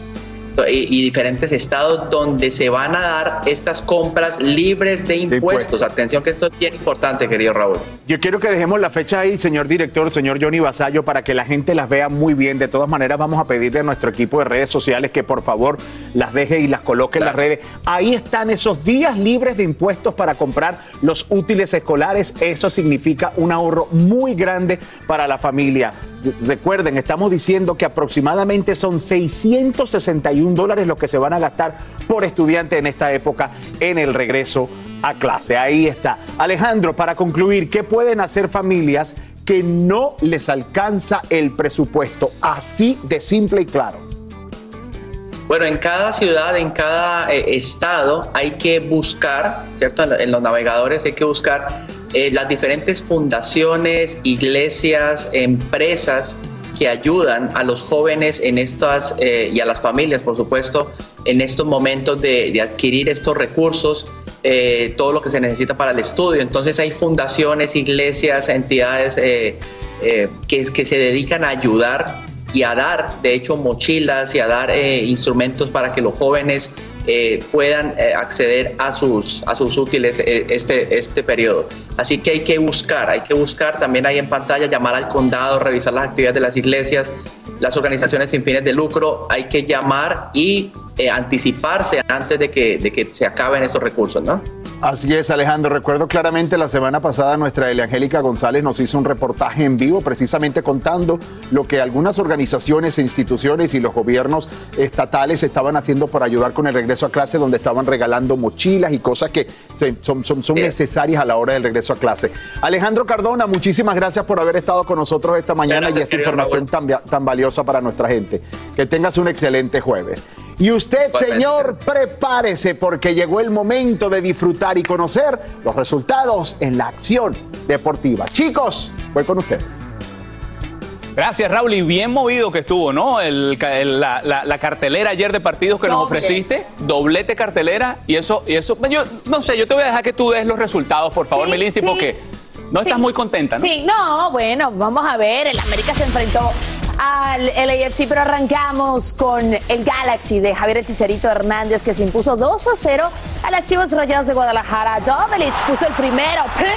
y, y diferentes estados donde se van a dar estas compras libres de impuestos. Atención que esto es bien importante, querido Raúl. Yo quiero que dejemos la fecha ahí, señor director, señor Johnny Basallo, para que la gente las vea muy bien. De todas maneras, vamos a pedirle a nuestro equipo de redes sociales que por favor las deje y las coloque en las redes. Ahí están esos días libres de impuestos para comprar los útiles escolares. Eso significa un ahorro muy grande para la familia. Recuerden, estamos diciendo que aproximadamente son 661 dólares lo que se van a gastar por estudiante en esta época en el regreso a clase. Ahí está. Alejandro, para concluir, ¿qué pueden hacer familias que no les alcanza el presupuesto? Así de simple y claro. Bueno, en cada ciudad, en cada eh, estado hay que buscar, ¿cierto? En, en los navegadores hay que buscar eh, las diferentes fundaciones, iglesias, empresas que ayudan a los jóvenes en estas eh, y a las familias, por supuesto, en estos momentos de, adquirir estos recursos, eh, todo lo que se necesita para el estudio. Entonces hay fundaciones, iglesias, entidades eh, que, que se dedican a ayudar y a dar, de hecho, mochilas y a dar instrumentos para que los jóvenes eh, puedan eh, acceder a sus, a sus útiles eh, este, este periodo. Así que hay que buscar, hay que buscar también ahí en pantalla, llamar al condado, revisar las actividades de las iglesias, las organizaciones sin fines de lucro, hay que llamar y eh, anticiparse antes de que, de que se acaben esos recursos, ¿no? Así es, Alejandro. Recuerdo claramente la semana pasada nuestra Angélica González nos hizo un reportaje en vivo precisamente contando lo que algunas organizaciones e instituciones y los gobiernos estatales estaban haciendo para ayudar con el regreso a clase, donde estaban regalando mochilas y cosas que son, son, son necesarias a la hora del regreso a clase. Alejandro Cardona, muchísimas gracias por haber estado con nosotros esta mañana Gracias, y esta información tan valiosa para nuestra gente. Que tengas un excelente jueves. Y usted, señor, prepárese porque llegó el momento de disfrutar y conocer los resultados en la acción deportiva. Chicos, voy con ustedes. Gracias, Raúl. Y bien movido que estuvo, ¿no? El la, la- la cartelera ayer de partidos que nos ofreciste. Doblete cartelera. Y eso, y eso. Yo no sé, yo te voy a dejar que tú des los resultados, por favor, Sí, Melinci, sí. porque no estás muy contenta, ¿no? Sí, no, bueno, vamos a ver. El América se enfrentó al LAFC, pero arrancamos con el Galaxy de Javier El Chicharito Hernández, que se impuso 2 a 0 a las Chivas Rayadas de Guadalajara. Dovelich puso el primero, ¡pim,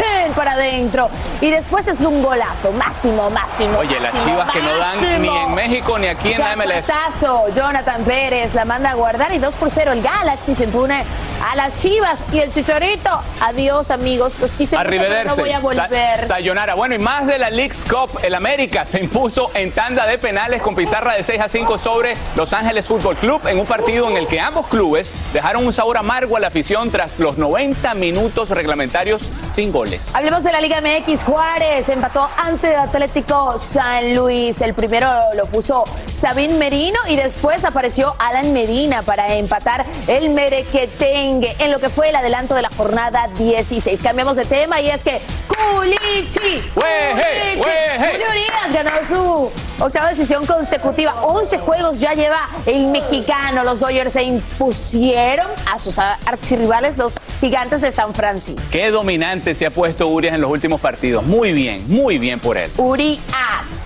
pim! para adentro. Y después es un golazo, máximo, máximo. Oye, las máximo, chivas que no dan ni en México ni aquí en la MLS. Zapatazo, Jonathan Pérez la manda a guardar y 2 por 0 el Galaxy se impone a las Chivas y el Chicharito. Adiós amigos, los quise mucho, pero no voy a volver. Sa- sayonara. Bueno, y más de la League's Cup, el América se impuso en tanda de penales con pizarra de 6 a 5 sobre Los Ángeles Fútbol Club en un partido en el que ambos clubes dejaron un sabor amargo a la afición tras los 90 minutos reglamentarios sin goles. Hablemos de la Liga MX. Juárez empató ante Atlético San Luis. El primero lo puso Sabín Merino y después apareció Alan Medina para empatar el merequetengue en lo que fue el adelanto de la jornada 16. Cambiamos de tema y es que Culichi, Culichi. Julio Urias ganó su octava decisión consecutiva. 11 juegos ya lleva el mexicano. Los Dodgers se impusieron a sus archirrivales, los gigantes de San Francisco. Qué dominante se ha puesto Urias en los últimos partidos. Muy bien, muy bien por él. Uri,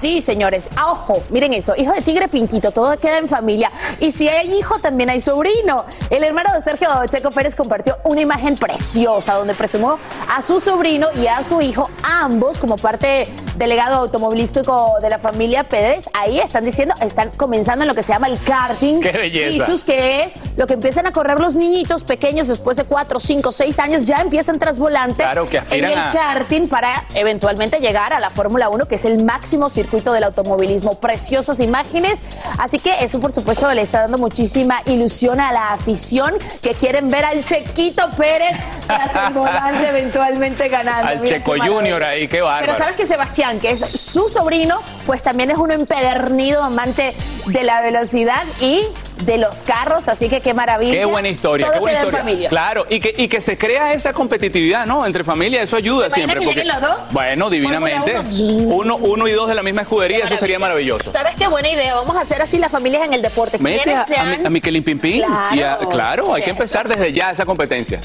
sí, señores. Ah, ojo, miren esto. Hijo de tigre Pinquito, todo queda en familia. Y si hay hijo, también hay sobrino. El hermano de Sergio Checo Pérez compartió una imagen preciosa donde presumió a su sobrino y a su hijo, ambos como parte del legado automovilístico de la familia Pérez. Ahí están diciendo, están comenzando en lo que se llama el karting. ¡Qué belleza! Jesús, que es lo que empiezan a correr los niñitos pequeños después de 4, 5, 6 años, ya empiezan tras volante Claro, que en el a- karting para eventualmente llegar a la Fórmula 1, que es el máximo circuito del automovilismo. Preciosas imágenes. Así que eso, por supuesto, le está dando muchísima ilusión a la afición que quieren ver al Chequito Pérez tras el volante eventualmente ganando. Al Mira Checo. Junior ahí, qué bárbaro. Pero sabes que Sebastián, que es su sobrino, pues también es un empedernido amante de la velocidad y de los carros, así que qué maravilla. Qué buena historia, Todo qué buena historia. familia. Claro, y que, y que se crea esa competitividad, ¿no? Entre familia, eso ayuda ¿Te imaginas siempre. que lleguen los dos? Bueno, divinamente. Uno, uno y dos de la misma escudería, eso sería maravilloso. ¿Sabes qué buena idea? Vamos a hacer así las familias en el deporte. Mete ¿Quiénes a, sean? a Miquelín Pimpín. Claro. y a- claro, hay que Eso. empezar desde ya esa competencia.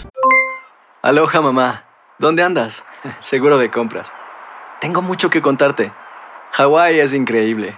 Aloha mamá, ¿dónde andas? Seguro de compras. Tengo mucho que contarte. Hawái es increíble.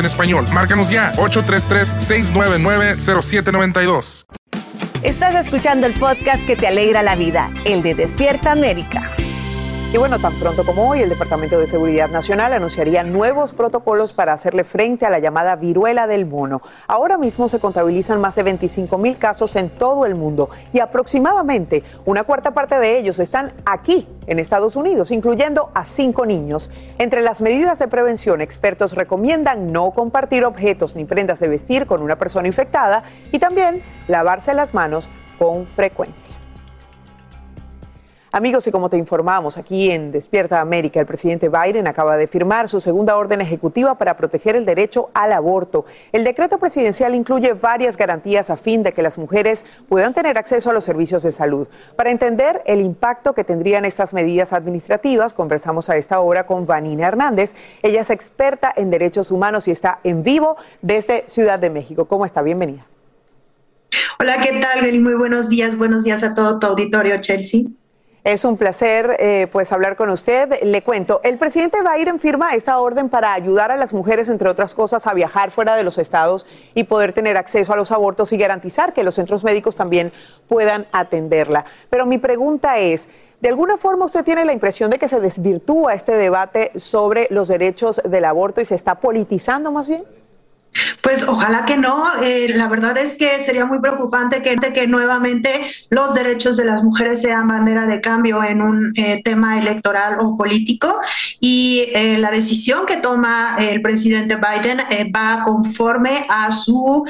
en español. Márcanos ya, 833-699-0792. Estás escuchando el podcast que te alegra la vida, el de Despierta América. Y bueno, tan pronto como hoy, el Departamento de Seguridad Nacional anunciaría nuevos protocolos para hacerle frente a la llamada viruela del mono. Ahora mismo se contabilizan más de 25 mil casos en todo el mundo y aproximadamente una cuarta parte de ellos están aquí, en Estados Unidos, incluyendo a cinco niños. Entre las medidas de prevención, expertos recomiendan no compartir objetos ni prendas de vestir con una persona infectada y también lavarse las manos con frecuencia. Amigos, y como te informamos aquí en Despierta América, el presidente Biden acaba de firmar su segunda orden ejecutiva para proteger el derecho al aborto. El decreto presidencial incluye varias garantías a fin de que las mujeres puedan tener acceso a los servicios de salud. Para entender el impacto que tendrían estas medidas administrativas, conversamos a esta hora con Vanina Hernández. Ella es experta en derechos humanos y está en vivo desde Ciudad de México. ¿Cómo está? Bienvenida. Hola, ¿qué tal? Muy buenos días. Buenos días a todo tu auditorio, Chelsea. Es un placer eh, pues hablar con usted. Le cuento, el presidente Biden firma esta orden para ayudar a las mujeres, entre otras cosas, a viajar fuera de los estados y poder tener acceso a los abortos y garantizar que los centros médicos también puedan atenderla. Pero mi pregunta es, ¿de alguna forma usted tiene la impresión de que se desvirtúa este debate sobre los derechos del aborto y se está politizando más bien? Pues ojalá que no. Eh, la verdad es que sería muy preocupante que, que, nuevamente los derechos de las mujeres sean bandera de cambio en un eh, tema electoral o político. Y eh, la decisión que toma el presidente Biden va conforme a su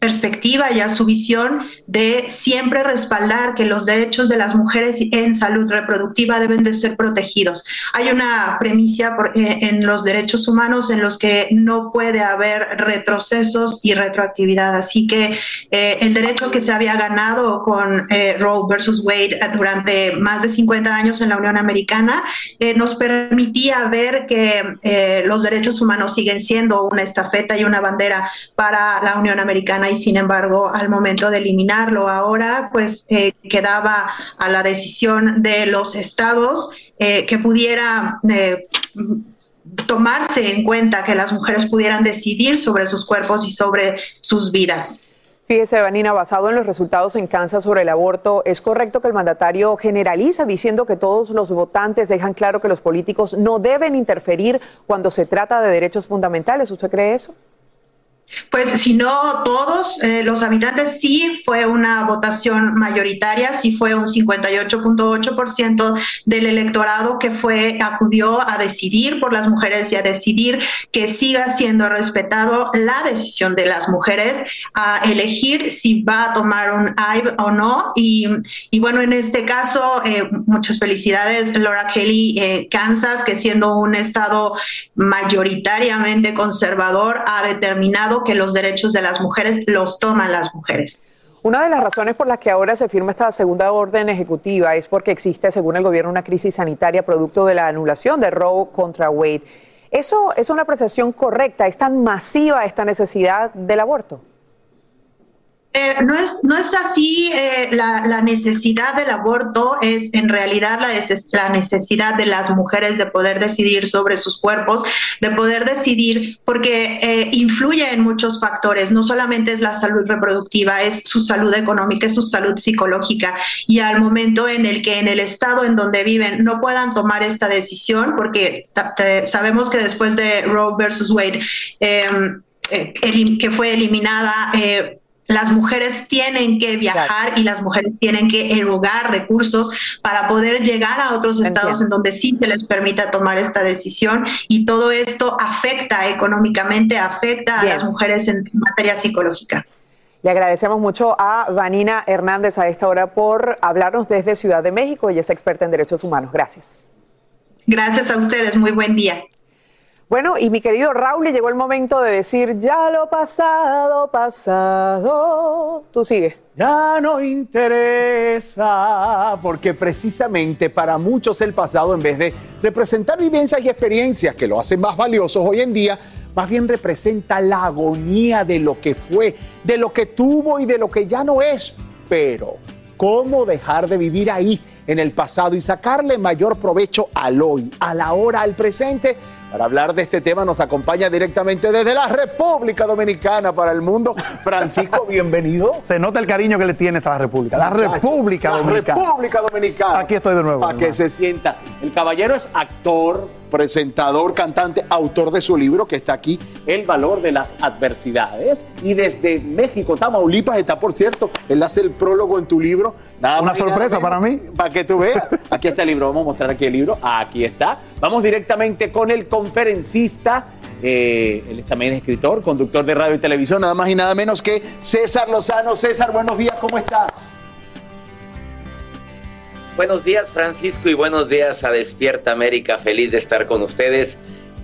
perspectiva y a su visión de siempre respaldar que los derechos de las mujeres en salud reproductiva deben de ser protegidos. Hay una premisa en los derechos humanos en los que no puede haber retrocesos y retroactividad. Así que eh, el derecho que se había ganado con eh, Roe versus Wade durante más de 50 años en la Unión Americana eh, nos permitía ver que los derechos humanos siguen siendo una estafeta y una bandera para la Unión Americana y sin embargo al momento de eliminarlo ahora pues quedaba a la decisión de los estados que pudiera tomarse en cuenta que las mujeres pudieran decidir sobre sus cuerpos y sobre sus vidas. Fíjese, Vanina, basado en los resultados en Kansas sobre el aborto, ¿es correcto que el mandatario generaliza diciendo que todos los votantes dejan claro que los políticos no deben interferir cuando se trata de derechos fundamentales? ¿Usted cree eso? Pues si no todos eh, los habitantes, sí fue una votación mayoritaria, sí fue un 58.8% del electorado que fue acudió a decidir por las mujeres y a decidir que siga siendo respetado la decisión de las mujeres a elegir si va a tomar un AIB o no. Y, y bueno, en este caso, eh, muchas felicidades, Laura Kelly, eh, Kansas, que siendo un estado mayoritariamente conservador, ha determinado que los derechos de las mujeres los toman las mujeres. Una de las razones por las que ahora se firma esta segunda orden ejecutiva es porque existe, según el gobierno, una crisis sanitaria producto de la anulación de Roe contra Wade. ¿Eso es una apreciación correcta? ¿Es tan masiva esta necesidad del aborto? Eh, no, es, no es así, eh, la, necesidad del aborto es en realidad la, la, necesidad de las mujeres de poder decidir sobre sus cuerpos, de poder decidir, porque eh, influye en muchos factores, no solamente es la salud reproductiva, es su salud económica, es su salud psicológica, y al momento en el que en el estado en donde viven no puedan tomar esta decisión, porque sabemos que después de Roe versus Wade, em, que fue eliminada las mujeres tienen que viajar y las mujeres tienen que erogar recursos para poder llegar a otros estados en donde sí se les permita tomar esta decisión y todo esto afecta económicamente, afecta a las mujeres en materia psicológica. Le agradecemos mucho a Vanina Hernández a esta hora por hablarnos desde Ciudad de México y es experta en derechos humanos. Gracias. Gracias a ustedes, muy buen día. Bueno, y mi querido Raúl, llegó el momento de decir, ya lo pasado, pasado. Tú sigue. Ya no interesa, porque precisamente para muchos el pasado, en vez de representar vivencias y experiencias que lo hacen más valiosos hoy en día, más bien representa la agonía de lo que fue, de lo que tuvo y de lo que ya no es. Pero, ¿cómo dejar de vivir ahí, en el pasado, y sacarle mayor provecho al hoy, a la hora, al presente? Para hablar de este tema nos acompaña directamente desde la República Dominicana para el mundo. Francisco, bienvenido. Se nota el cariño que le tienes a la República. La República Dominicana. La República Dominicana. Aquí estoy de nuevo. Para que se sienta. El caballero es actor, presentador, cantante, autor de su libro que está aquí, El valor de las adversidades. Y desde México, Tamaulipas, está por cierto, él hace el prólogo en tu libro. Nada Una sorpresa para mí. Para que tú veas. Aquí está el libro, vamos a mostrar aquí el libro. Aquí está. Vamos directamente con el conferencista. Eh, él también es escritor, conductor de radio y televisión, nada más y nada menos que César Lozano. César, buenos días, ¿cómo estás? Buenos días, Francisco, y buenos días a Despierta América. Feliz de estar con ustedes.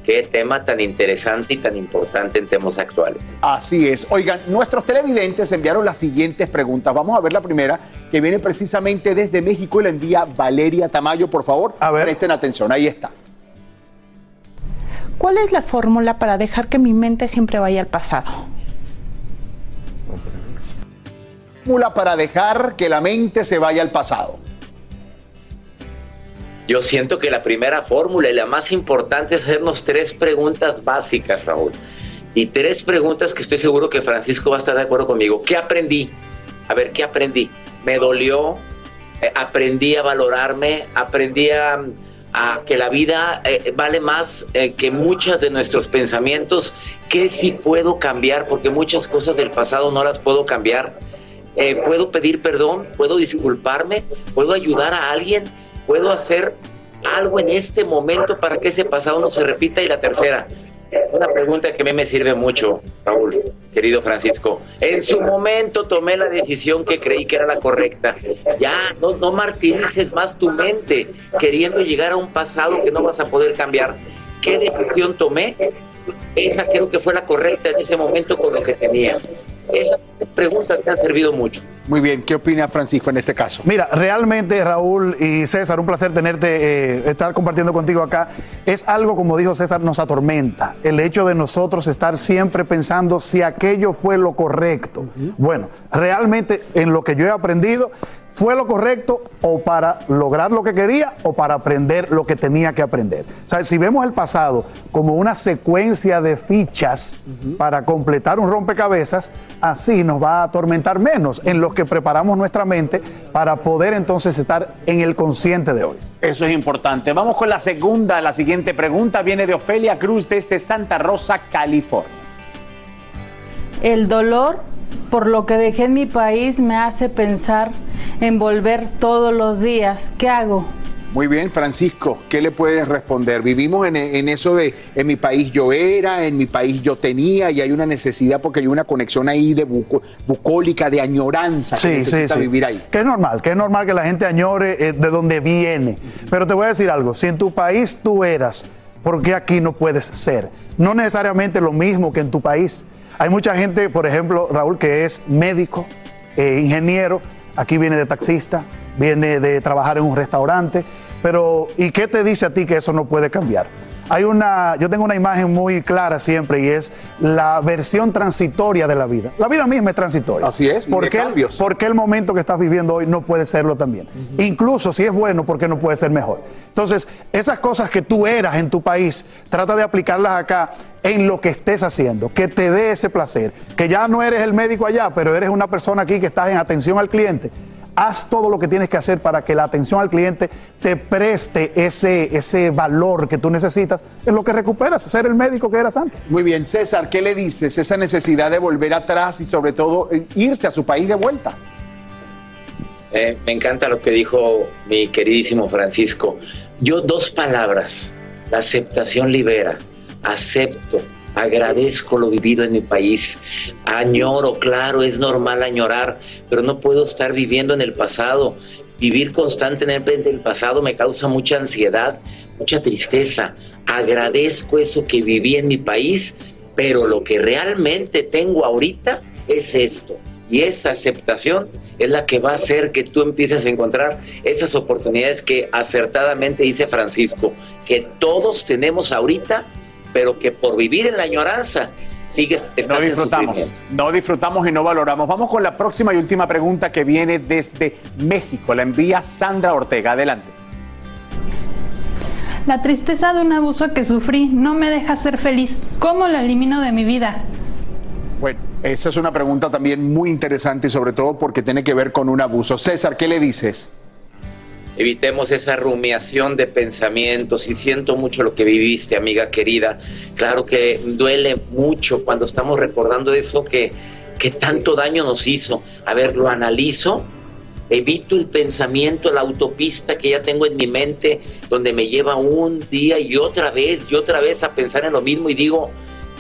Qué tema tan interesante y tan importante en temas actuales. Así es. Oigan, nuestros televidentes enviaron las siguientes preguntas. Vamos a ver la primera, que viene precisamente desde México y la envía Valeria Tamayo. Por favor, a ver. presten atención. Ahí está. ¿Cuál es la fórmula para dejar que mi mente siempre vaya al pasado? Fórmula para dejar que la mente se vaya al pasado. Yo siento que la primera fórmula y la más importante es hacernos tres preguntas básicas, Raúl. Y tres preguntas que estoy seguro que Francisco va a estar de acuerdo conmigo. ¿Qué aprendí? A ver, ¿qué aprendí? ¿Me dolió? Eh, ¿Aprendí a valorarme? ¿Aprendí a, que la vida eh, vale más eh, que muchos de nuestros pensamientos? ¿Qué sí puedo cambiar? Porque muchas cosas del pasado no las puedo cambiar. ¿Puedo pedir perdón? ¿Puedo disculparme? ¿Puedo ayudar a alguien? ¿Puedo hacer algo en este momento para que ese pasado no se repita? Y la tercera, una pregunta que a mí me sirve mucho, Raúl, querido Francisco. En su momento tomé la decisión que creí que era la correcta. Ya, no, no martirices más tu mente queriendo llegar a un pasado que no vas a poder cambiar. ¿Qué decisión tomé? Esa creo que fue la correcta en ese momento con lo que tenía. Esas preguntas te han servido mucho. Muy bien, ¿qué opina Francisco en este caso? Mira, realmente Raúl y César, un placer tenerte, eh, estar compartiendo contigo acá. Es algo, como dijo César, nos atormenta. El hecho de nosotros estar siempre pensando si aquello fue lo correcto. Bueno, realmente en lo que yo he aprendido ¿Fue lo correcto o para lograr lo que quería o para aprender lo que tenía que aprender? O sea, si vemos el pasado como una secuencia de fichas para completar un rompecabezas, así nos va a atormentar menos en los que preparamos nuestra mente para poder entonces estar en el consciente de hoy. Eso es importante. Vamos con la segunda. La siguiente pregunta viene de Ofelia Cruz desde Santa Rosa, California. El dolor por lo que dejé en mi país me hace pensar en volver todos los días. ¿Qué hago? Muy bien, Francisco, ¿qué le puedes responder? Vivimos en, eso de en mi país yo era, en mi país yo tenía, y hay una necesidad porque hay una conexión ahí de bucólica, de añoranza que necesita vivir ahí. Que es normal, que es normal que la gente añore eh, de donde viene. Pero te voy a decir algo, si en tu país tú eras, ¿por qué aquí no puedes ser? No necesariamente lo mismo que en tu país. Hay mucha gente, por ejemplo, Raúl, que es médico, eh, ingeniero, aquí viene de taxista, viene de trabajar en un restaurante, pero ¿y qué te dice a ti que eso no puede cambiar? Hay una, yo tengo una imagen muy clara siempre y es la versión transitoria de la vida. La vida misma es transitoria. Así es, Porque el, porque el momento que estás viviendo hoy no puede serlo también. Incluso si es bueno, porque no puede ser mejor. Entonces, esas cosas que tú eras en tu país, trata de aplicarlas acá en lo que estés haciendo, que te dé ese placer, que ya no eres el médico allá, pero eres una persona aquí que estás en atención al cliente. Haz todo lo que tienes que hacer para que la atención al cliente te preste ese, ese valor que tú necesitas en lo que recuperas, ser el médico que eras antes. Muy bien, César, ¿qué le dices? Esa necesidad de volver atrás y sobre todo eh, irse a su país de vuelta. Eh, me encanta lo que dijo mi queridísimo Francisco. Yo dos palabras, la aceptación libera, acepto, agradezco lo vivido en mi país, añoro, claro, es normal añorar, pero no puedo estar viviendo en el pasado. Vivir constantemente en el pasado me causa mucha ansiedad, mucha tristeza. Agradezco eso que viví en mi país, pero lo que realmente tengo ahorita es esto. Y esa aceptación es la que va a hacer que tú empieces a encontrar esas oportunidades que acertadamente dice Francisco, que todos tenemos ahorita, pero que por vivir en la añoranza sigues, No estás en disfrutamos, no disfrutamos y no valoramos. Vamos con la próxima y última pregunta que viene desde México. La envía Sandra Ortega. Adelante. La tristeza de un abuso que sufrí no me deja ser feliz. ¿Cómo lo elimino de mi vida? Bueno, esa es una pregunta también muy interesante y sobre todo porque tiene que ver con un abuso. César, ¿qué le dices? Evitemos esa rumiación de pensamientos y siento mucho lo que viviste, amiga querida. Claro que duele mucho cuando estamos recordando eso que, que tanto daño nos hizo. A ver, lo analizo, evito el pensamiento, la autopista que ya tengo en mi mente, donde me lleva un día y otra vez y otra vez a pensar en lo mismo y digo,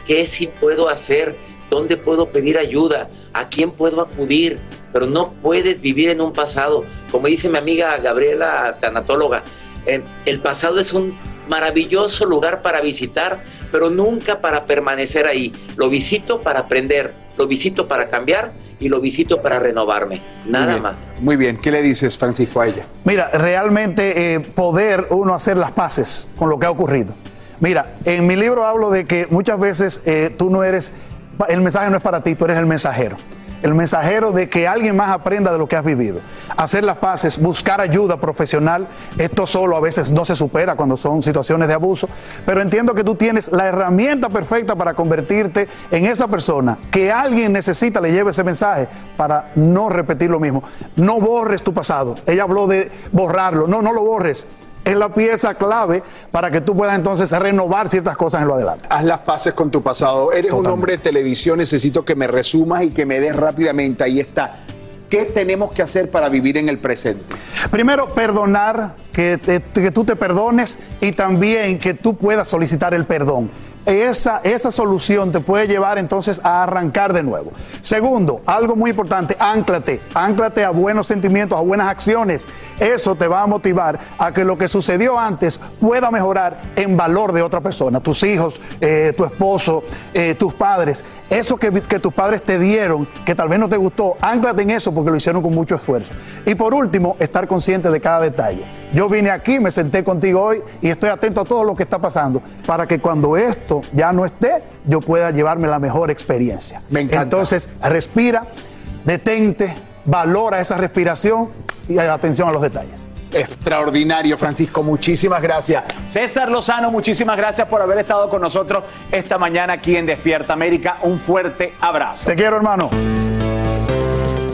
¿qué sí puedo hacer? ¿Dónde puedo pedir ayuda? ¿A quién puedo acudir? Pero no puedes vivir en un pasado. Como dice mi amiga Gabriela, tanatóloga, eh, el pasado es un maravilloso lugar para visitar, pero nunca para permanecer ahí. Lo visito para aprender, lo visito para cambiar y lo visito para renovarme. Nada más. Muy bien, ¿qué le dices, Francisco, a ella? Mira, realmente eh, poder uno hacer las paces con lo que ha ocurrido. Mira, en mi libro hablo de que muchas veces eh, tú no eres, el mensaje no es para ti, tú eres el mensajero. El mensajero de que alguien más aprenda de lo que has vivido. Hacer las paces, buscar ayuda profesional. Esto solo a veces no se supera cuando son situaciones de abuso. Pero entiendo que tú tienes la herramienta perfecta para convertirte en esa persona que alguien necesita, le lleve ese mensaje para no repetir lo mismo. No borres tu pasado. Ella habló de borrarlo. No, no lo borres es la pieza clave para que tú puedas entonces renovar ciertas cosas en lo adelante. Haz las paces con tu pasado. Eres un hombre de televisión, necesito que me resumas y que me des rápidamente. Ahí está. ¿Qué tenemos que hacer para vivir en el presente? Primero, perdonar, que, te- que tú te perdones y también que tú puedas solicitar el perdón. Esa, esa solución te puede llevar entonces a arrancar de nuevo. Segundo, algo muy importante, ánclate, ánclate a buenos sentimientos, a buenas acciones. Eso te va a motivar a que lo que sucedió antes pueda mejorar en valor de otra persona, tus hijos, eh, tu esposo, eh, tus padres. Eso que, que tus padres te dieron, que tal vez no te gustó, ánclate en eso porque lo hicieron con mucho esfuerzo. Y por último, estar consciente de cada detalle. Yo vine aquí, me senté contigo hoy y estoy atento a todo lo que está pasando para que cuando esto ya no esté, yo pueda llevarme la mejor experiencia. Me encanta. Entonces, respira, detente, valora esa respiración y atención a los detalles. Extraordinario, Francisco. Muchísimas gracias. César Lozano, muchísimas gracias por haber estado con nosotros esta mañana aquí en Despierta América. Un fuerte abrazo. Te quiero, hermano.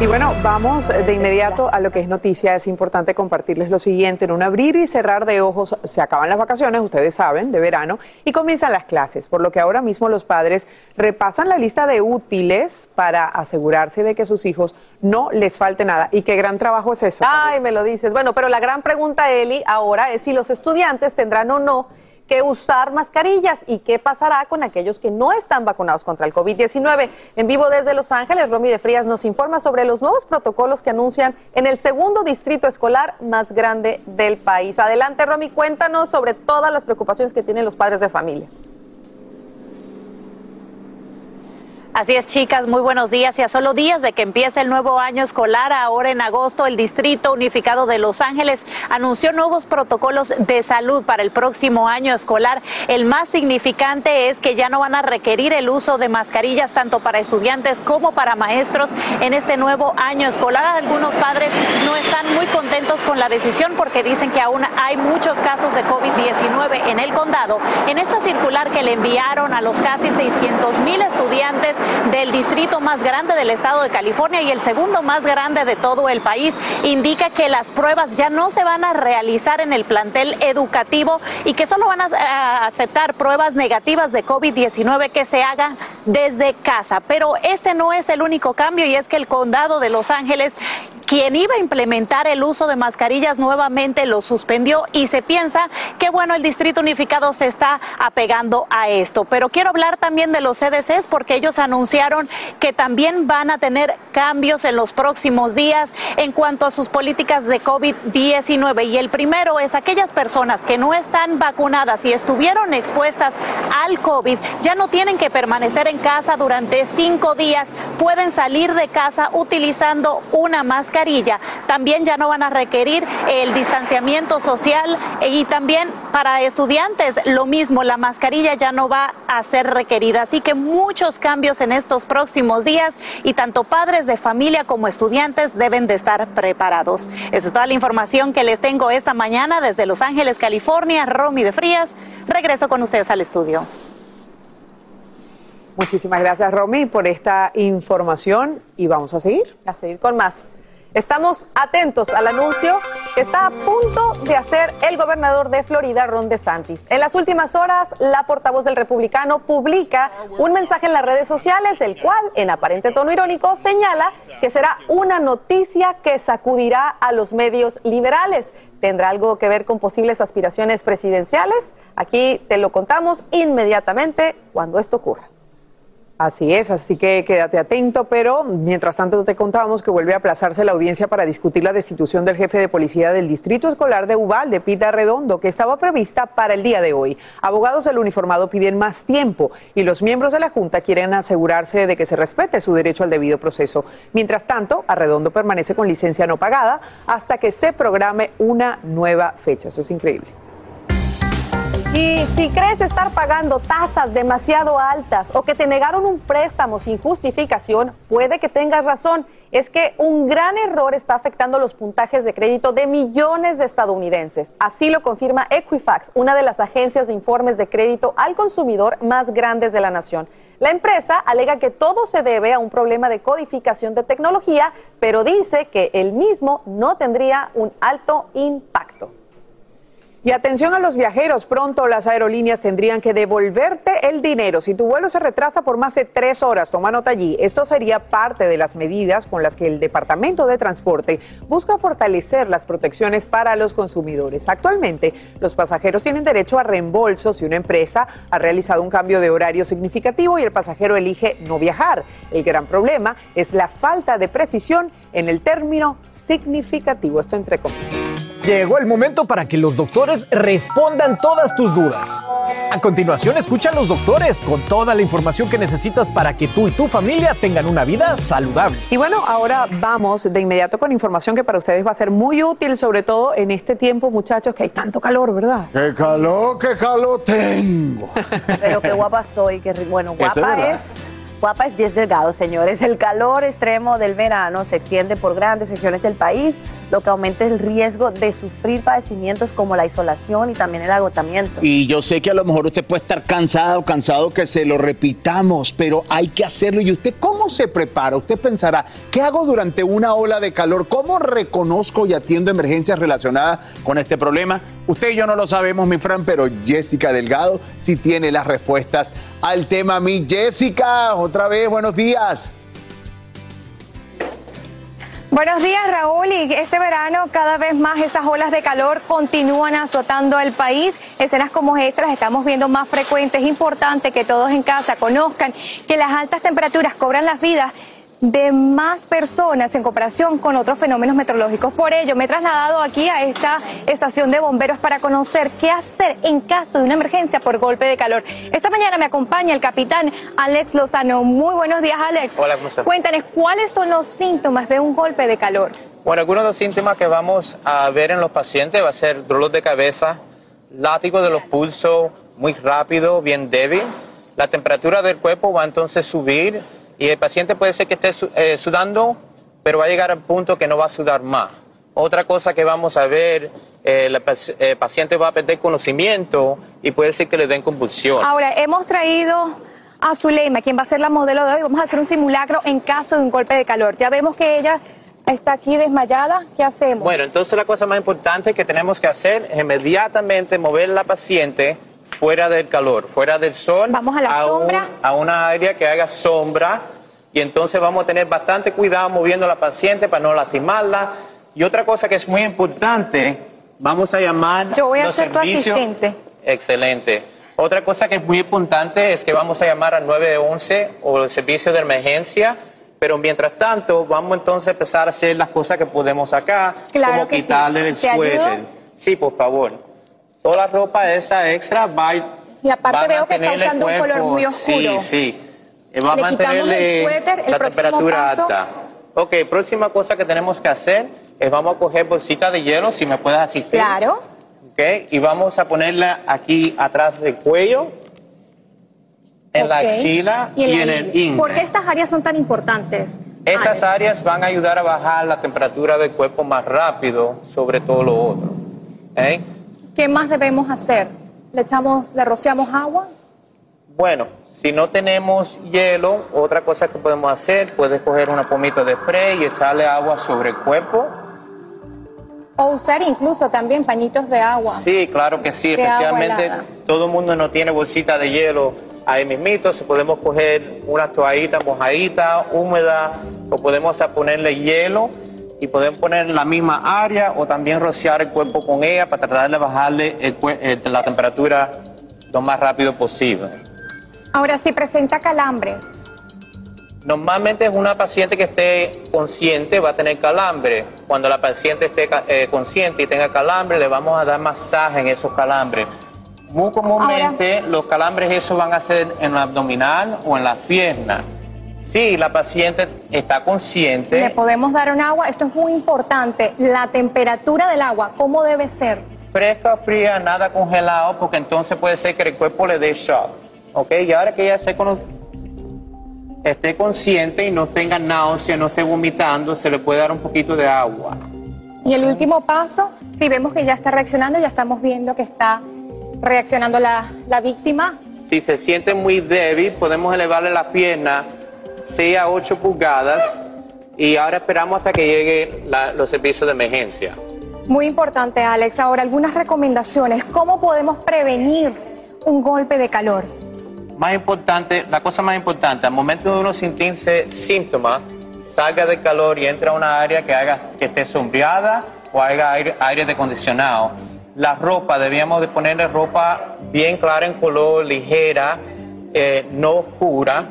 Y bueno, vamos de inmediato a lo que es noticia. Es importante compartirles lo siguiente. En un abrir y cerrar de ojos se acaban las vacaciones, ustedes saben, de verano, y comienzan las clases, por lo que ahora mismo los padres repasan la lista de útiles para asegurarse de que sus hijos no les falte nada. Y qué gran trabajo es eso. Ay, me lo dices. Bueno, pero la gran pregunta, Eli, ahora es si los estudiantes tendrán o no que usar mascarillas y qué pasará con aquellos que no están vacunados contra el COVID-19. En vivo desde Los Ángeles, Romy de Frías nos informa sobre los nuevos protocolos que anuncian en el segundo distrito escolar más grande del país. Adelante, Romy, cuéntanos sobre todas las preocupaciones que tienen los padres de familia. Así es, chicas, muy buenos días. Y a solo días de que empiece el nuevo año escolar, ahora en agosto, el Distrito Unificado de Los Ángeles anunció nuevos protocolos de salud para el próximo año escolar. El más significante es que ya no van a requerir el uso de mascarillas tanto para estudiantes como para maestros en este nuevo año escolar. Algunos padres no están muy contentos con la decisión porque dicen que aún hay muchos casos de COVID-19 en el condado. En esta circular que le enviaron a los casi 600 mil estudiantes, del distrito más grande del estado de California y el segundo más grande de todo el país. Indica que las pruebas ya no se van a realizar en el plantel educativo y que solo van a aceptar pruebas negativas de COVID-19 que se hagan desde casa. Pero este no es el único cambio y es que el condado de Los Ángeles quien iba a implementar el uso de mascarillas nuevamente lo suspendió y se piensa que bueno, el Distrito Unificado se está apegando a esto. Pero quiero hablar también de los CDCs porque ellos anunciaron que también van a tener cambios en los próximos días en cuanto a sus políticas de COVID-19. Y el primero es aquellas personas que no están vacunadas y estuvieron expuestas al COVID, ya no tienen que permanecer en casa durante cinco días, pueden salir de casa utilizando una máscara también ya no van a requerir el distanciamiento social y también para estudiantes lo mismo, la mascarilla ya no va a ser requerida. Así que muchos cambios en estos próximos días y tanto padres de familia como estudiantes deben de estar preparados. Esa es toda la información que les tengo esta mañana desde Los Ángeles, California. Romy de Frías, regreso con ustedes al estudio. Muchísimas gracias, Romy, por esta información y vamos a seguir. A seguir con más. Estamos atentos al anuncio que está a punto de hacer el gobernador de Florida, Ron DeSantis. En las últimas horas, la portavoz del republicano publica un mensaje en las redes sociales, el cual, en aparente tono irónico, señala que será una noticia que sacudirá a los medios liberales. ¿Tendrá algo que ver con posibles aspiraciones presidenciales? Aquí te lo contamos inmediatamente cuando esto ocurra. Así es, así que quédate atento, pero mientras tanto te contábamos que vuelve a aplazarse la audiencia para discutir la destitución del jefe de policía del Distrito Escolar de Uvalde, Pita Redondo, que estaba prevista para el día de hoy. Abogados del uniformado piden más tiempo y los miembros de la Junta quieren asegurarse de que se respete su derecho al debido proceso. Mientras tanto, Arredondo permanece con licencia no pagada hasta que se programe una nueva fecha. Eso es increíble. Y si crees estar pagando tasas demasiado altas o que te negaron un préstamo sin justificación, puede que tengas razón. Es que un gran error está afectando los puntajes de crédito de millones de estadounidenses. Así lo confirma Equifax, una de las agencias de informes de crédito al consumidor más grandes de la nación. La empresa alega que todo se debe a un problema de codificación de tecnología, pero dice que el mismo no tendría un alto impacto. Y atención a los viajeros, pronto las aerolíneas tendrían que devolverte el dinero si tu vuelo se retrasa por más de tres horas. Toma nota allí. Esto sería parte de las medidas con las que el Departamento de Transporte busca fortalecer las protecciones para los consumidores. Actualmente, los pasajeros tienen derecho a reembolso si una empresa ha realizado un cambio de horario significativo y el pasajero elige no viajar. El gran problema es la falta de precisión en el término significativo. Esto entre comillas. Llegó el momento para que los doctores respondan todas tus dudas. A continuación, escucha a los doctores con toda la información que necesitas para que tú y tu familia tengan una vida saludable. Y bueno, ahora vamos de inmediato con información que para ustedes va a ser muy útil, sobre todo en este tiempo, muchachos, que hay tanto calor, ¿verdad? ¡Qué calor, qué calor tengo! Pero qué guapa soy, qué bueno, guapa es Guapa es 10 Delgado, señores. El calor extremo del verano se extiende por grandes regiones del país, lo que aumenta el riesgo de sufrir padecimientos como la isolación y también el agotamiento. Y yo sé que a lo mejor usted puede estar cansado, cansado que se lo repitamos, pero hay que hacerlo. ¿Y usted cómo se prepara? Usted pensará, ¿qué hago durante una ola de calor? ¿Cómo reconozco y atiendo emergencias relacionadas con este problema? Usted y yo no lo sabemos, mi Fran, pero Jessica Delgado sí tiene las respuestas al tema. Mi Jessica, otra vez, buenos días. Buenos días, Raúl. Y este verano, cada vez más esas olas de calor continúan azotando el país. Escenas como estas las estamos viendo más frecuentes. Es importante que todos en casa conozcan que las altas temperaturas cobran las vidas de más personas en comparación con otros fenómenos meteorológicos. Por ello, me he trasladado aquí a esta estación de bomberos para conocer qué hacer en caso de una emergencia por golpe de calor. Esta mañana me acompaña el capitán Alex Lozano. Muy buenos días, Alex. Hola, ¿cómo estás? Cuéntanos, ¿cuáles son los síntomas de un golpe de calor? Bueno, algunos de los síntomas que vamos a ver en los pacientes va a ser dolor de cabeza, látigo de los pulsos muy rápido, bien débil. La temperatura del cuerpo va entonces a subir y el paciente puede ser que esté eh, sudando, pero va a llegar al punto que no va a sudar más. Otra cosa que vamos a ver, eh, el paciente va a perder conocimiento y puede ser que le den convulsión. Ahora, hemos traído a Zuleima, quien va a ser la modelo de hoy. Vamos a hacer un simulacro en caso de un golpe de calor. Ya vemos que ella está aquí desmayada. ¿Qué hacemos? Bueno, entonces la cosa más importante que tenemos que hacer es inmediatamente mover a la paciente fuera del calor, fuera del sol. Vamos a la sombra. a una área que haga sombra y entonces vamos a tener bastante cuidado moviendo a la paciente para no lastimarla. Y otra cosa que es muy importante, vamos a llamar. Yo voy a ser tu asistente. Excelente. Otra cosa que es muy importante es que vamos a llamar al 911 o el servicio de emergencia. Pero mientras tanto, vamos entonces a empezar a hacer las cosas que podemos acá, como quitarle el suéter. Sí, por favor. Toda la ropa esa extra va, y aparte veo que está usando un color muy oscuro. Sí, sí. Va a mantenerle el suéter, el la temperatura paso. alta. Ok, próxima cosa que tenemos que hacer es vamos a coger bolsita de hielo, si me puedes asistir. Claro. Ok, y vamos a ponerla aquí atrás del cuello, en la Ok. axila y, en el ingle. ¿Por qué estas áreas son tan importantes? Esas áreas van a ayudar a bajar la temperatura del cuerpo más rápido sobre todo lo otro. ¿ok? ¿Qué más debemos hacer? ¿Le echamos, le rociamos agua? Bueno, si no tenemos hielo, otra cosa que podemos hacer, puedes coger una pomita de spray y echarle agua sobre el cuerpo. O usar incluso también pañitos de agua. Sí, claro que sí, De especialmente todo el mundo no tiene bolsita de hielo ahí mismito, si podemos coger una toallita mojadita, húmeda, o podemos ponerle hielo y podemos poner en la misma área o también rociar el cuerpo con ella para tratar de bajarle el eh, la temperatura lo más rápido posible. Ahora, si presenta calambres, Normalmente una paciente que esté consciente va a tener calambre. Cuando la paciente esté eh, consciente y tenga calambre, le vamos a dar masaje en esos calambres. Muy comúnmente los calambres esos van a ser en la abdominal o en las piernas. Si la paciente está le consciente, podemos dar un agua. Esto es muy importante. La temperatura del agua, ¿cómo debe ser? fresca, fría, nada congelado, porque entonces puede ser que el cuerpo le dé shock. ¿Ok? Y ahora que ella se cono- esté consciente y no tenga náusea, no esté vomitando, se le puede dar un poquito de agua. Y el último paso, si vemos que ya está reaccionando, ya estamos viendo que está reaccionando la, la víctima. Si se siente muy débil, podemos elevarle la pierna 6 a 8 pulgadas y ahora esperamos hasta que lleguen los servicios de emergencia. Muy importante, Alex. Ahora, algunas recomendaciones. ¿Cómo podemos prevenir un golpe de calor? Más importante, la cosa más importante, al momento de uno sentirse síntomas, salga de calor y entra a una área que, haga, que esté sombreada o haga aire, aire acondicionado. La ropa, debíamos de ponerle ropa bien clara en color, ligera, eh, no oscura.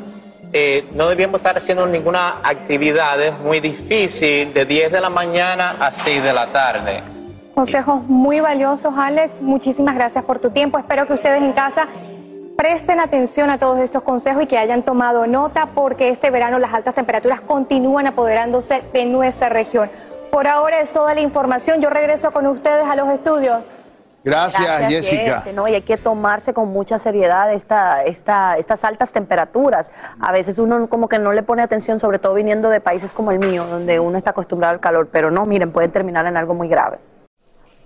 Eh, no debíamos estar haciendo ninguna actividad muy difícil de 10 de la mañana a 6 de la tarde. Consejos muy valiosos, Alex. Muchísimas gracias por tu tiempo. Espero que ustedes en casa presten atención a todos estos consejos y que hayan tomado nota porque este verano las altas temperaturas continúan apoderándose de nuestra región. Por ahora es toda la información. Yo regreso con ustedes a los estudios. Gracias, Jessica. Jesse, ¿no? Y hay que tomarse con mucha seriedad esta, esta, estas altas temperaturas. A veces uno como que no le pone atención, sobre todo viniendo de países como el mío, donde uno está acostumbrado al calor, pero no, miren, pueden terminar en algo muy grave.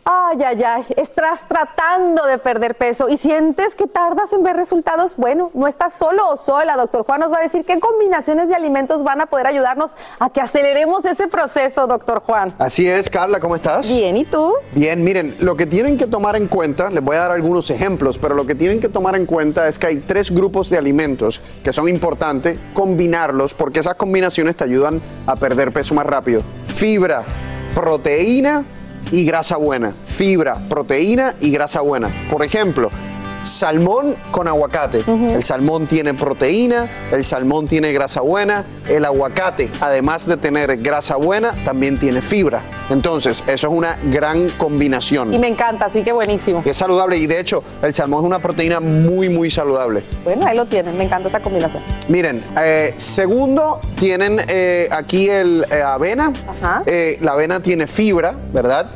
Ay, ay, ay, estás tratando de perder peso y sientes que tardas en ver resultados. Bueno, no estás solo o sola. Doctor Juan nos va a decir qué combinaciones de alimentos van a poder ayudarnos a que aceleremos ese proceso, doctor Juan. Así es, Carla, ¿cómo estás? Bien, ¿y tú? Bien, miren, lo que tienen que tomar en cuenta, les voy a dar algunos ejemplos, pero lo que tienen que tomar en cuenta es que hay tres grupos de alimentos que son importantes combinarlos porque esas combinaciones te ayudan a perder peso más rápido. fibra, proteína y grasa buena. Fibra, proteína y grasa buena. Por ejemplo, salmón con aguacate. El salmón tiene proteína, el salmón tiene grasa buena, el aguacate, además de tener grasa buena, también tiene fibra. Entonces, eso es una gran combinación. Y me encanta, así que buenísimo. Es saludable y de hecho, el salmón es una proteína muy, muy saludable. Bueno, ahí lo tienen, me encanta esa combinación. Miren, eh, segundo, tienen eh, aquí el eh, avena. Eh, la avena tiene fibra, ¿verdad?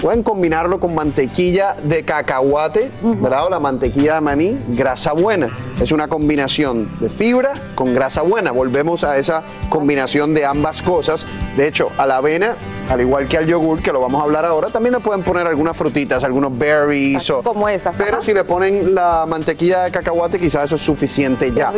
Pueden combinarlo con mantequilla de cacahuate, ¿verdad? O la mantequilla de maní, grasa buena. Es una combinación de fibra con grasa buena. Volvemos a esa combinación de ambas cosas. De hecho, a la avena, al igual que al yogur, que lo vamos a hablar ahora, también le pueden poner algunas frutitas, algunos berries. O, Como esas. pero ajá. si le ponen la mantequilla de cacahuate, quizás eso es suficiente ya.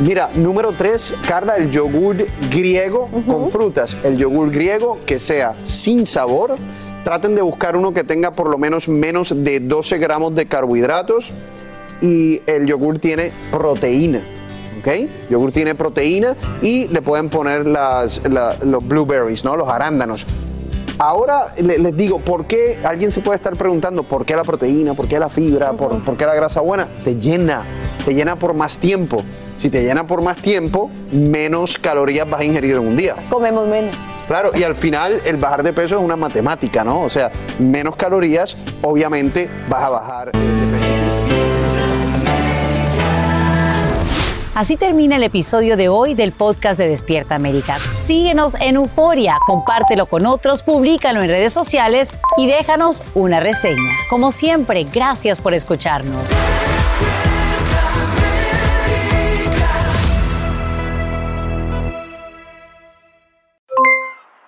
Mira, número tres, Carla, el yogur griego con frutas. El yogur griego que sea sin sabor. Traten de buscar uno que tenga por lo menos menos de 12 gramos de carbohidratos. Y el yogur tiene proteína. ¿Ok? Yogur tiene proteína y le pueden poner las, la- los blueberries, ¿no? Los arándanos. Ahora le- les digo, ¿por qué? Alguien se puede estar preguntando, ¿por qué la proteína? ¿Por qué la fibra? ¿Por, por qué la grasa buena? Te llena, te llena por más tiempo. Si te llena por más tiempo, menos calorías vas a ingerir en un día. Comemos menos. Claro, y al final el bajar de peso es una matemática, ¿no? O sea, menos calorías, obviamente vas a bajar. Así termina el episodio de hoy del podcast de Despierta América. Síguenos en Euforia, compártelo con otros, públicalo en redes sociales y déjanos una reseña. Como siempre, gracias por escucharnos.